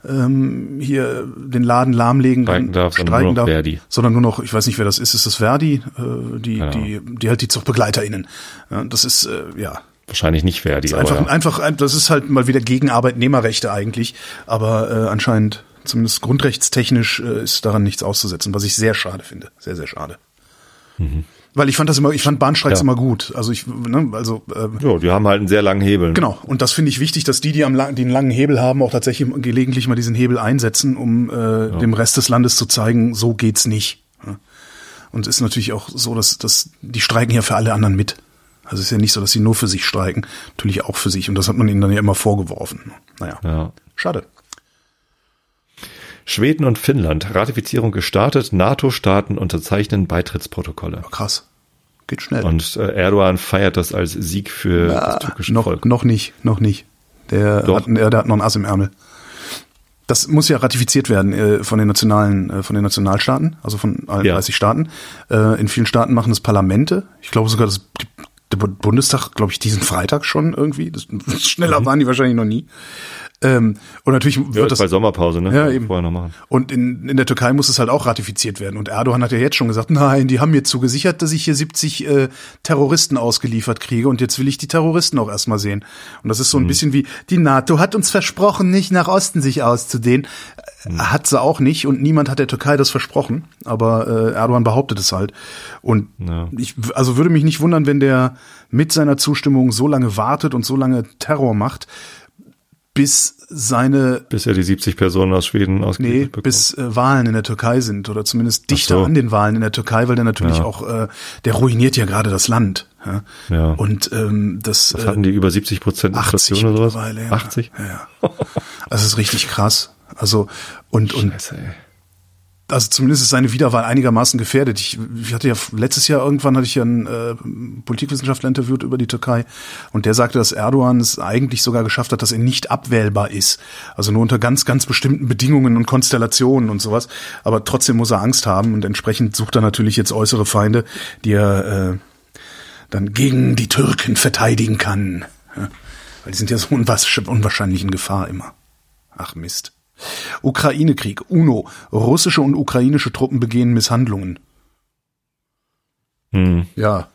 ähm, hier den Laden lahmlegen Streiken darf, sondern nur noch Verdi. sondern nur noch, ich weiß nicht, wer das ist, ist das Verdi, äh, die, Ja. die, die halt die ZuchtbegleiterInnen. Ja, das ist, äh, ja, Wahrscheinlich nicht Verdi, ist einfach, aber ja. einfach, ein- das ist halt mal wieder gegen Arbeitnehmerrechte eigentlich, aber äh, anscheinend, zumindest grundrechtstechnisch, äh, ist daran nichts auszusetzen, was ich sehr schade finde. Sehr, sehr schade. Weil ich fand das immer, ich fand Bahnstreiks. Ja. immer gut. Also ich, ne, also äh, Jo, die haben halt einen sehr langen Hebel. Genau, und das finde ich wichtig, dass die, die, am lang, die einen langen Hebel haben, auch tatsächlich gelegentlich mal diesen Hebel einsetzen, um äh, dem Rest des Landes zu zeigen, so geht's nicht. Ja. Und es ist natürlich auch so, dass, dass die streiken ja für alle anderen mit. Also es ist ja nicht so, dass sie nur für sich streiken, natürlich auch für sich. Und das hat man ihnen dann ja immer vorgeworfen. Naja, Ja. schade. Schweden und Finnland. Ratifizierung gestartet. NATO-Staaten unterzeichnen Beitrittsprotokolle. Krass. Geht schnell. Und äh, Erdogan feiert das als Sieg für das türkische noch, Volk. noch nicht, noch nicht. Der Doch. hat, der, der hat noch ein Ass im Ärmel. Das muss ja ratifiziert werden äh, von den nationalen, äh, von den Nationalstaaten, also von allen Ja. 30 Staaten. Äh, in vielen Staaten machen das Parlamente. Ich glaube sogar, das, der Bu- Bundestag, glaube ich, diesen Freitag schon irgendwie. Das, [LAUGHS] schneller waren die wahrscheinlich noch nie. Ähm, und natürlich Mhm. Ja, wird ist das bei Sommerpause, ne? Ja, eben. Vorher noch machen. und in, in der Türkei muss es halt auch ratifiziert werden. Und Erdogan hat ja jetzt schon gesagt, nein, die haben mir zugesichert, dass ich hier 70 äh, Terroristen ausgeliefert kriege und jetzt will ich die Terroristen auch erstmal sehen. Und das ist so ein bisschen wie, die NATO hat uns versprochen, nicht nach Osten sich auszudehnen. Äh, Hat sie auch nicht und niemand hat der Türkei das versprochen. Aber äh, Erdogan behauptet es halt. Und Ja. ich also würde mich nicht wundern, wenn der mit seiner Zustimmung so lange wartet und so lange Terror macht, bis seine Bis er die 70 Personen aus Schweden Nee, ausgeliefert bekommt. bis äh, Wahlen in der Türkei sind oder zumindest dichter so. an den Wahlen in der Türkei, weil der natürlich Ja. auch, äh, der ruiniert ja gerade das Land. Ja. Ja. Und ähm, das Was äh, hatten die über 70 Prozent 80 Inflation oder sowas? mittlerweile. Ja. 80? Ja, ja. Das ist richtig krass. Also und und Scheiße, ey. Also zumindest ist seine Wiederwahl einigermaßen gefährdet. Ich, ich hatte ja letztes Jahr irgendwann hatte ich ja einen äh, Politikwissenschaftler interviewt über die Türkei und der sagte, dass Erdogan es eigentlich sogar geschafft hat, dass er nicht abwählbar ist. Also nur unter ganz, ganz bestimmten Bedingungen und Konstellationen und sowas. Aber trotzdem muss er Angst haben und entsprechend sucht er natürlich jetzt äußere Feinde, die er äh, dann gegen die Türken verteidigen kann. Ja, weil die sind ja so unwahrsch- unwahrscheinlich in Gefahr immer. Ach Mist. Ukraine-Krieg. UNO. Russische und ukrainische Truppen begehen Misshandlungen. Hm. Ja,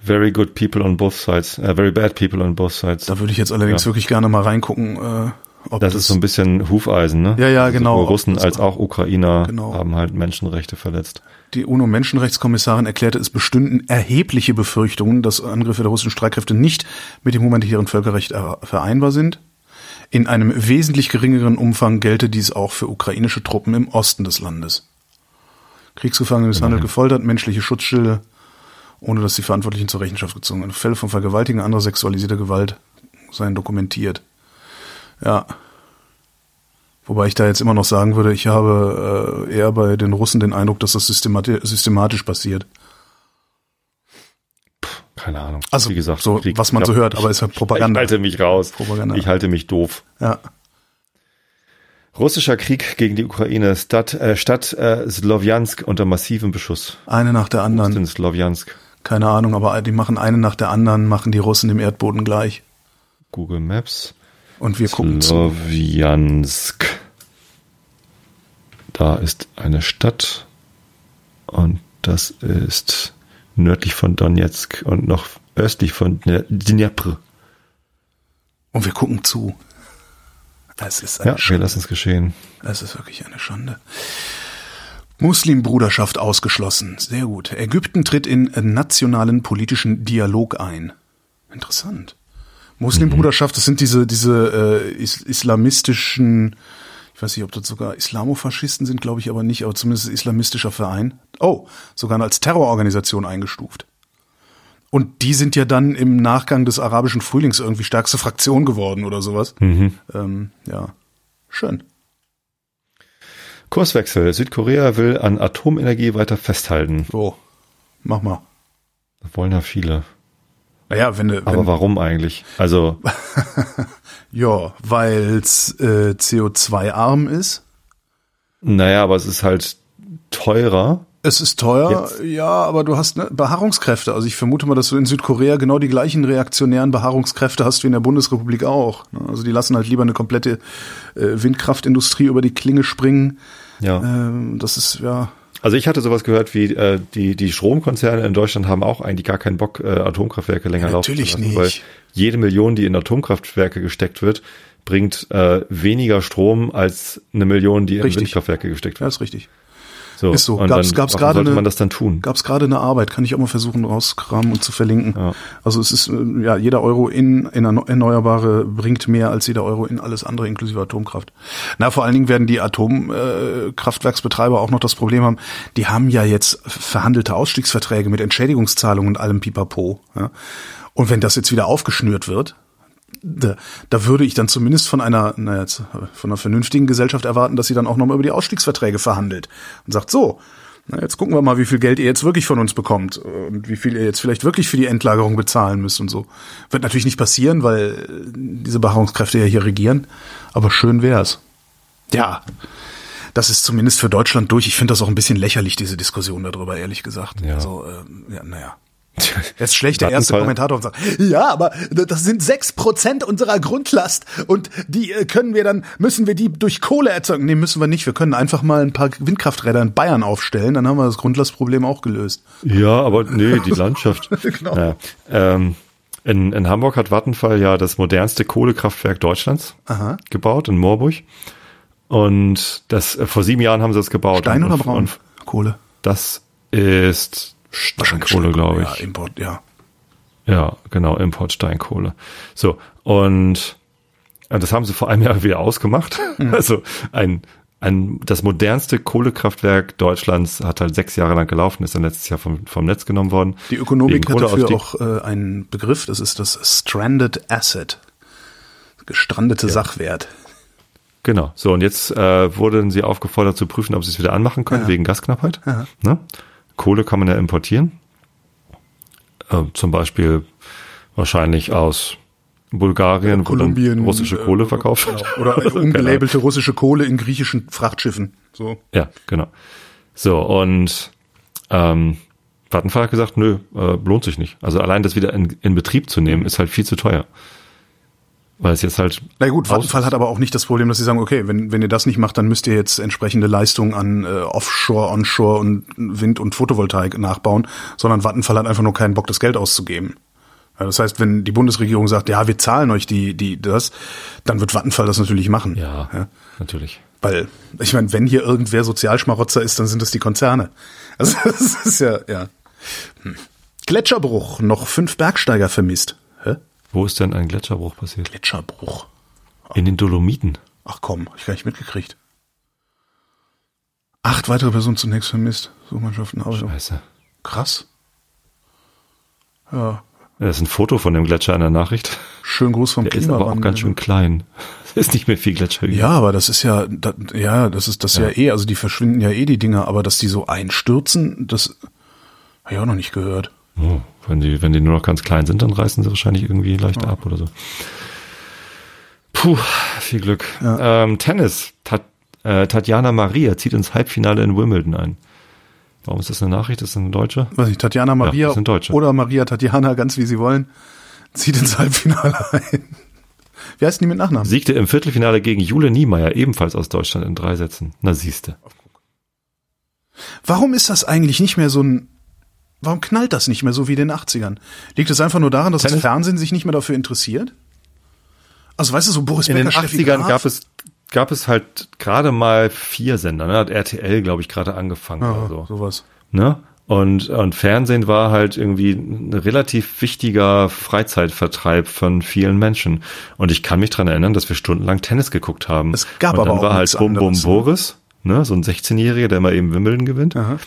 Very good people on both sides. Äh, very bad people on both sides. da würde ich jetzt allerdings Ja. wirklich gerne mal reingucken, äh, ob Das ist so ein bisschen Hufeisen, ne? Ja, ja, genau. Sowohl Russen als auch Ukrainer Genau. haben halt Menschenrechte verletzt. Die UNO-Menschenrechtskommissarin erklärte, es bestünden erhebliche Befürchtungen, dass Angriffe der russischen Streitkräfte nicht mit dem humanitären Völkerrecht vereinbar sind. In einem wesentlich geringeren Umfang gelte dies auch für ukrainische Truppen im Osten des Landes. Kriegsgefangene misshandelt, gefoltert, menschliche Schutzschilde, ohne dass die Verantwortlichen zur Rechenschaft gezogen werden. Fälle von Vergewaltigung, anderer sexualisierter Gewalt seien dokumentiert. Ja. Wobei ich da jetzt immer noch sagen würde, ich habe äh, eher bei den Russen den Eindruck, dass das systemati systematisch passiert. Keine Ahnung. Also, Wie gesagt, so, Krieg. was man so hört, aber ist halt Propaganda. Ich halte mich raus. Propaganda. Ich halte mich doof. Ja. Russischer Krieg gegen die Ukraine. Stadt, äh, Stadt äh, Slowjansk unter massivem Beschuss. Eine nach der anderen. denn Slowjansk? Keine Ahnung, aber die machen eine nach der anderen, machen die Russen dem Erdboden gleich. Google Maps. Und wir gucken zu. Slowjansk. Da ist eine Stadt und das ist nördlich von Donetsk und noch östlich von Dne- Dnepr. Und wir gucken zu. Es ist eine Ja, wir Schande. lassen es geschehen. Es ist wirklich eine Schande. Muslimbruderschaft ausgeschlossen. Sehr gut. Ägypten tritt in nationalen politischen Dialog ein. Interessant. Muslimbruderschaft, das sind diese, diese äh, is islamistischen, ich weiß nicht, ob das sogar Islamofaschisten sind, glaube ich aber nicht, aber zumindest islamistischer Verein. Oh, sogar als Terrororganisation eingestuft. Und die sind ja dann im Nachgang des arabischen Frühlings irgendwie stärkste Fraktion geworden oder sowas. Mhm. Ähm, ja, schön. Kurswechsel. Südkorea will an Atomenergie weiter festhalten. So, mach mal. Das wollen ja viele. Naja, wenn du, Aber wenn, warum eigentlich? Also, [LAUGHS] ja, weil's äh, CO2-arm ist. naja, aber es ist halt teurer. Es ist teuer, Jetzt. ja, aber du hast ne, Beharrungskräfte. Also ich vermute mal, dass du in Südkorea genau die gleichen reaktionären Beharrungskräfte hast wie in der Bundesrepublik auch. ne? Also die lassen halt lieber eine komplette äh, Windkraftindustrie über die Klinge springen. Ja. Ähm, das ist ja Also ich hatte sowas gehört wie äh, die die Stromkonzerne in Deutschland haben auch eigentlich gar keinen Bock äh, Atomkraftwerke länger laufen Natürlich zu lassen, nicht. weil jede Million, die in Atomkraftwerke gesteckt wird, bringt äh, weniger Strom als eine Million, die in Richtig. Windkraftwerke gesteckt ja wird. ist richtig. So, ist so. Gab's- dann, gab's warum gerade sollte eine- man das dann tun? Gab es gerade eine Arbeit, kann ich auch mal versuchen rauskramen und zu verlinken. Ja. Also es ist äh, ja jeder Euro in, in erneu- Erneuerbare bringt mehr als jeder Euro in alles andere inklusive Atomkraft. Na vor allen Dingen werden die Atomkraftwerksbetreiber Kraftwerksbetreiber auch noch das Problem haben. Die haben ja jetzt verhandelte Ausstiegsverträge mit Entschädigungszahlungen und allem Pipapo. Ja? Und wenn das jetzt wieder aufgeschnürt wird, da, da würde ich dann zumindest von einer, na jetzt, von einer vernünftigen Gesellschaft erwarten, dass sie dann auch nochmal über die Ausstiegsverträge verhandelt und sagt, so, na jetzt gucken wir mal, wie viel Geld ihr jetzt wirklich von uns bekommt und wie viel ihr jetzt vielleicht wirklich für die Endlagerung bezahlen müsst und so. Wird natürlich nicht passieren, weil diese Beharrungskräfte ja hier regieren, aber schön wär's. Ja, das ist zumindest für Deutschland durch. Ich finde das auch ein bisschen lächerlich, diese Diskussion darüber, ehrlich gesagt. Ja. Also, ähm, ja, naja. Jetzt schlecht der erste Kommentator und sagt, ja, aber das sind sechs Prozent unserer Grundlast und die äh, können wir dann, müssen wir die durch Kohle erzeugen? Nee, müssen wir nicht. Wir können einfach mal ein paar Windkrafträder in Bayern aufstellen, dann haben wir das Grundlastproblem auch gelöst. Ja, aber nee, die Landschaft. [LAUGHS] Genau. ja. ähm, in, in Hamburg hat Vattenfall ja das modernste Kohlekraftwerk Deutschlands Aha. gebaut, in Moorburg. Und das äh, vor sieben Jahren haben sie das gebaut. Stein oder Braun? Kohle. das ist Steinkohle, glaube ich. Ja, Import, ja. Ja, genau, Import Steinkohle. So, und das haben sie vor einem Jahr wieder ausgemacht. Mhm. [LAUGHS] Also ein, ein, das modernste Kohlekraftwerk Deutschlands hat halt sechs Jahre lang gelaufen, ist dann letztes Jahr vom, vom Netz genommen worden. Die Ökonomik hat dafür auch äh, einen Begriff, das ist das Stranded Asset. Gestrandete Sachwert. Genau. So, und jetzt äh, wurden sie aufgefordert zu prüfen, ob sie es wieder anmachen können, Ja. wegen Gasknappheit. Ja. Ne? Kohle kann man ja importieren. Äh, zum Beispiel wahrscheinlich aus Bulgarien, Kolumbien. russische äh, Kohle verkauft genau. wird. Oder [LAUGHS] Keine Ahnung. ungelabelte russische Kohle in griechischen Frachtschiffen. So. Ja, genau. So, und ähm, Vattenfall hat gesagt, nö, äh, lohnt sich nicht. Also allein das wieder in, in Betrieb zu nehmen, ist halt viel zu teuer. Weil es jetzt halt. Na gut, Vattenfall hat aber auch nicht das Problem, dass sie sagen, okay, wenn, wenn ihr das nicht macht, dann müsst ihr jetzt entsprechende Leistungen an äh, Offshore, Onshore und Wind- und Photovoltaik nachbauen, sondern Vattenfall hat einfach nur keinen Bock, das Geld auszugeben. Ja, das heißt, wenn die Bundesregierung sagt, ja, wir zahlen euch die, die, das, dann wird Vattenfall das natürlich machen. Ja, ja. natürlich. Weil, ich meine, wenn hier irgendwer Sozialschmarotzer ist, dann sind es die Konzerne. Also [LAUGHS] das ist ja, ja. Hm. Gletscherbruch, noch fünf Bergsteiger vermisst. Hä? Wo ist denn ein Gletscherbruch passiert? Gletscherbruch. In den Dolomiten. Ach komm, hab ich gar nicht mitgekriegt. Acht weitere Personen zunächst vermisst. Suchmannschaften aus. Scheiße. Krass. Ja. Das ist ein Foto von dem Gletscher in der Nachricht. Schön Gruß vom Der ist aber auch ganz schön klein. Es [LAUGHS] ist nicht mehr viel Gletscher übrig. Ja, aber das ist ja, da, ja, das ist das ja. eh, also die verschwinden ja eh die Dinger, aber dass die so einstürzen, das habe ich auch noch nicht gehört. Oh, wenn die, wenn die nur noch ganz klein sind, dann reißen sie wahrscheinlich irgendwie leicht ab oder so. Puh, viel Glück. Ähm, Tennis. Tat, äh, Tatjana Maria zieht ins Halbfinale in Wimbledon ein. Warum ist das eine Nachricht? Das ist eine Deutsche? Weiß nicht, Tatjana Maria das Deutsche. oder Maria Tatjana, ganz wie sie wollen, zieht ins Halbfinale [LAUGHS] ein. Wie heißen die mit Nachnamen? Siegte im Viertelfinale gegen Jule Niemeyer, ebenfalls aus Deutschland, in drei Sätzen. Na siehste. Warum ist das eigentlich nicht mehr so ein, warum knallt das nicht mehr so wie in den 80ern? Liegt es einfach nur daran, dass das Tennis- Fernsehen sich nicht mehr dafür interessiert? Also weißt du, so Boris In den Becker, Steffi 80ern Graf? gab es, gab es halt gerade mal vier Sender. Ne? Hat RTL, glaube ich, gerade angefangen Ja, oder so. sowas. Ne? Und, und Fernsehen war halt irgendwie ein relativ wichtiger Freizeitvertreib von vielen Menschen. Und ich kann mich dran erinnern, dass wir stundenlang Tennis geguckt haben. Es gab und aber dann auch war halt Bum Bum ne? Boris, ne, so ein 16-Jähriger, der mal eben Wimbledon gewinnt. Aha.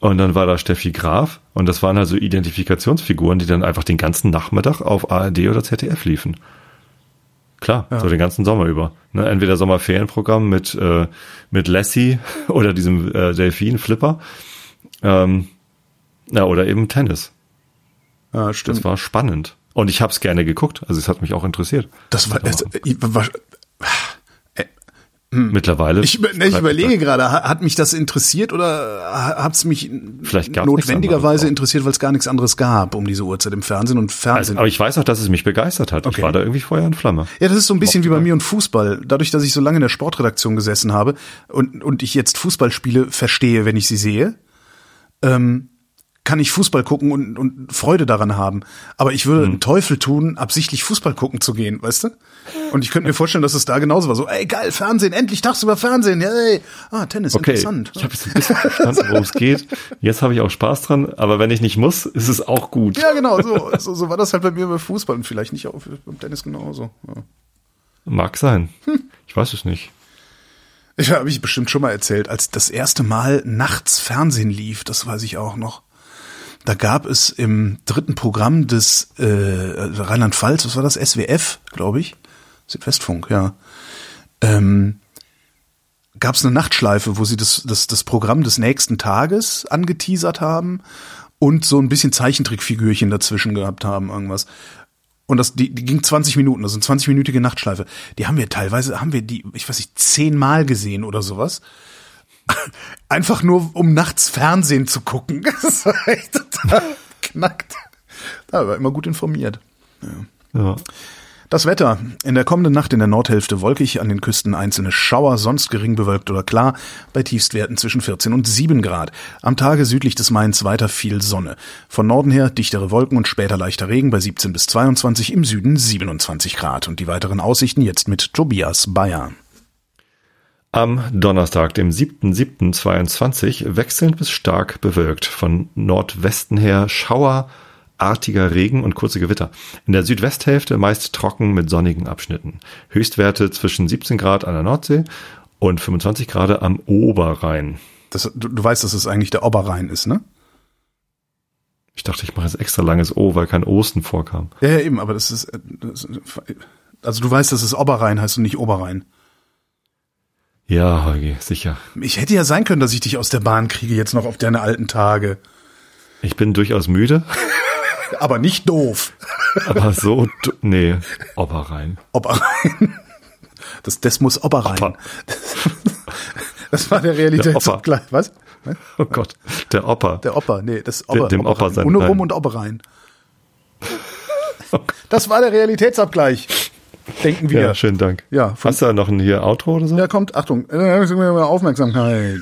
Und dann war da Steffi Graf und das waren also Identifikationsfiguren, die dann einfach den ganzen Nachmittag auf ARD oder ZDF liefen. Klar, so den ganzen Sommer über. Ne, entweder Sommerferienprogramm mit, äh, mit Lassie [LAUGHS] oder diesem äh, Delfin Flipper. Ähm, ja, oder eben Tennis. Ja, stimmt. Das war spannend. Und ich habe es gerne geguckt. Also es hat mich auch interessiert. Das war, das, ich, war Mittlerweile. ich, ne, ich überlege gerade, ha- hat mich das interessiert oder hat es mich notwendigerweise interessiert, weil es gar nichts anderes gab um diese Uhrzeit im Fernsehen und Also, Fernsehen. aber ich weiß auch, dass es mich begeistert hat. Okay. Ich war da irgendwie Feuer und Flamme. Ja, das ist so ein bisschen wie bei mir und Fußball. Dadurch, dass ich so lange in der Sportredaktion gesessen habe und, und ich jetzt Fußballspiele verstehe, wenn ich sie sehe, ähm, kann ich Fußball gucken und, und Freude daran haben. Aber ich würde einen Teufel tun, absichtlich Fußball gucken zu gehen, weißt du? Und ich könnte mir vorstellen, dass es da genauso war. So, ey, geil, Fernsehen, endlich tagsüber Fernsehen, yay. Ah, Tennis, Okay, interessant. ich habe jetzt ein bisschen verstanden, worum es geht. Jetzt habe ich auch Spaß dran, aber wenn ich nicht muss, ist es auch gut. Ja, genau, so, so, so war das halt bei mir bei Fußball und vielleicht nicht auch beim Tennis genauso. Ja. Mag sein. Ich weiß es nicht. Ich habe ich bestimmt schon mal erzählt, als das erste Mal nachts Fernsehen lief, das weiß ich auch noch. Da gab es im dritten Programm des äh, Rheinland-Pfalz, was war das? SWF, glaube ich. Südwestfunk, ja. Ähm, gab es eine Nachtschleife, wo sie das, das, das Programm des nächsten Tages angeteasert haben und so ein bisschen Zeichentrickfigürchen dazwischen gehabt haben, irgendwas. Und das, die, die ging 20 Minuten, also eine 20-minütige Nachtschleife. Die haben wir teilweise, haben wir die, ich weiß nicht, zehnmal gesehen oder sowas. Einfach nur, um nachts Fernsehen zu gucken. [LAUGHS] Das war echt total knackt. Da war immer gut informiert. Ja. Das Wetter. In der kommenden Nacht in der Nordhälfte wolkig, an den Küsten einzelne Schauer, sonst gering bewölkt oder klar, bei Tiefstwerten zwischen 14 und 7 Grad. Am Tage südlich des Mains weiter viel Sonne. Von Norden her dichtere Wolken und später leichter Regen bei 17 bis 22, im Süden 27 Grad. Und die weiteren Aussichten jetzt mit Tobias Bayer. Am Donnerstag, dem 7.7.22, wechselnd bis stark bewölkt. Von Nordwesten her Schauer, artiger Regen und kurze Gewitter. In der Südwesthälfte meist trocken mit sonnigen Abschnitten. Höchstwerte zwischen 17 Grad an der Nordsee und 25 Grad am Oberrhein. Das, du, du weißt, dass es eigentlich der Oberrhein ist, ne? Ich dachte, ich mache jetzt extra langes O, weil kein Osten vorkam. Ja, ja, eben, aber das ist, äh, das, also du weißt, dass es Oberrhein heißt und nicht Oberrhein. Ja, Holgi, sicher. Ich hätte ja sein können, dass ich dich aus der Bahn kriege jetzt noch auf deine alten Tage. Ich bin durchaus müde, [LAUGHS] Aber nicht doof. aber so, nee, Oberrhein. Oberrhein. Das, das muss Oberrhein. Opa. [LAUGHS] Das war der Realitätsabgleich. Was? Oh Gott, der Opa. Der Opa, nee, das Ober, dem Oberrhein. sein Rhein. und Oberrhein. [LAUGHS] Das war der Realitätsabgleich. Denken wir. Ja, schönen Dank. Ja, Hast du da noch ein hier Outro oder so? Ja, kommt, Achtung, äh, Aufmerksamkeit.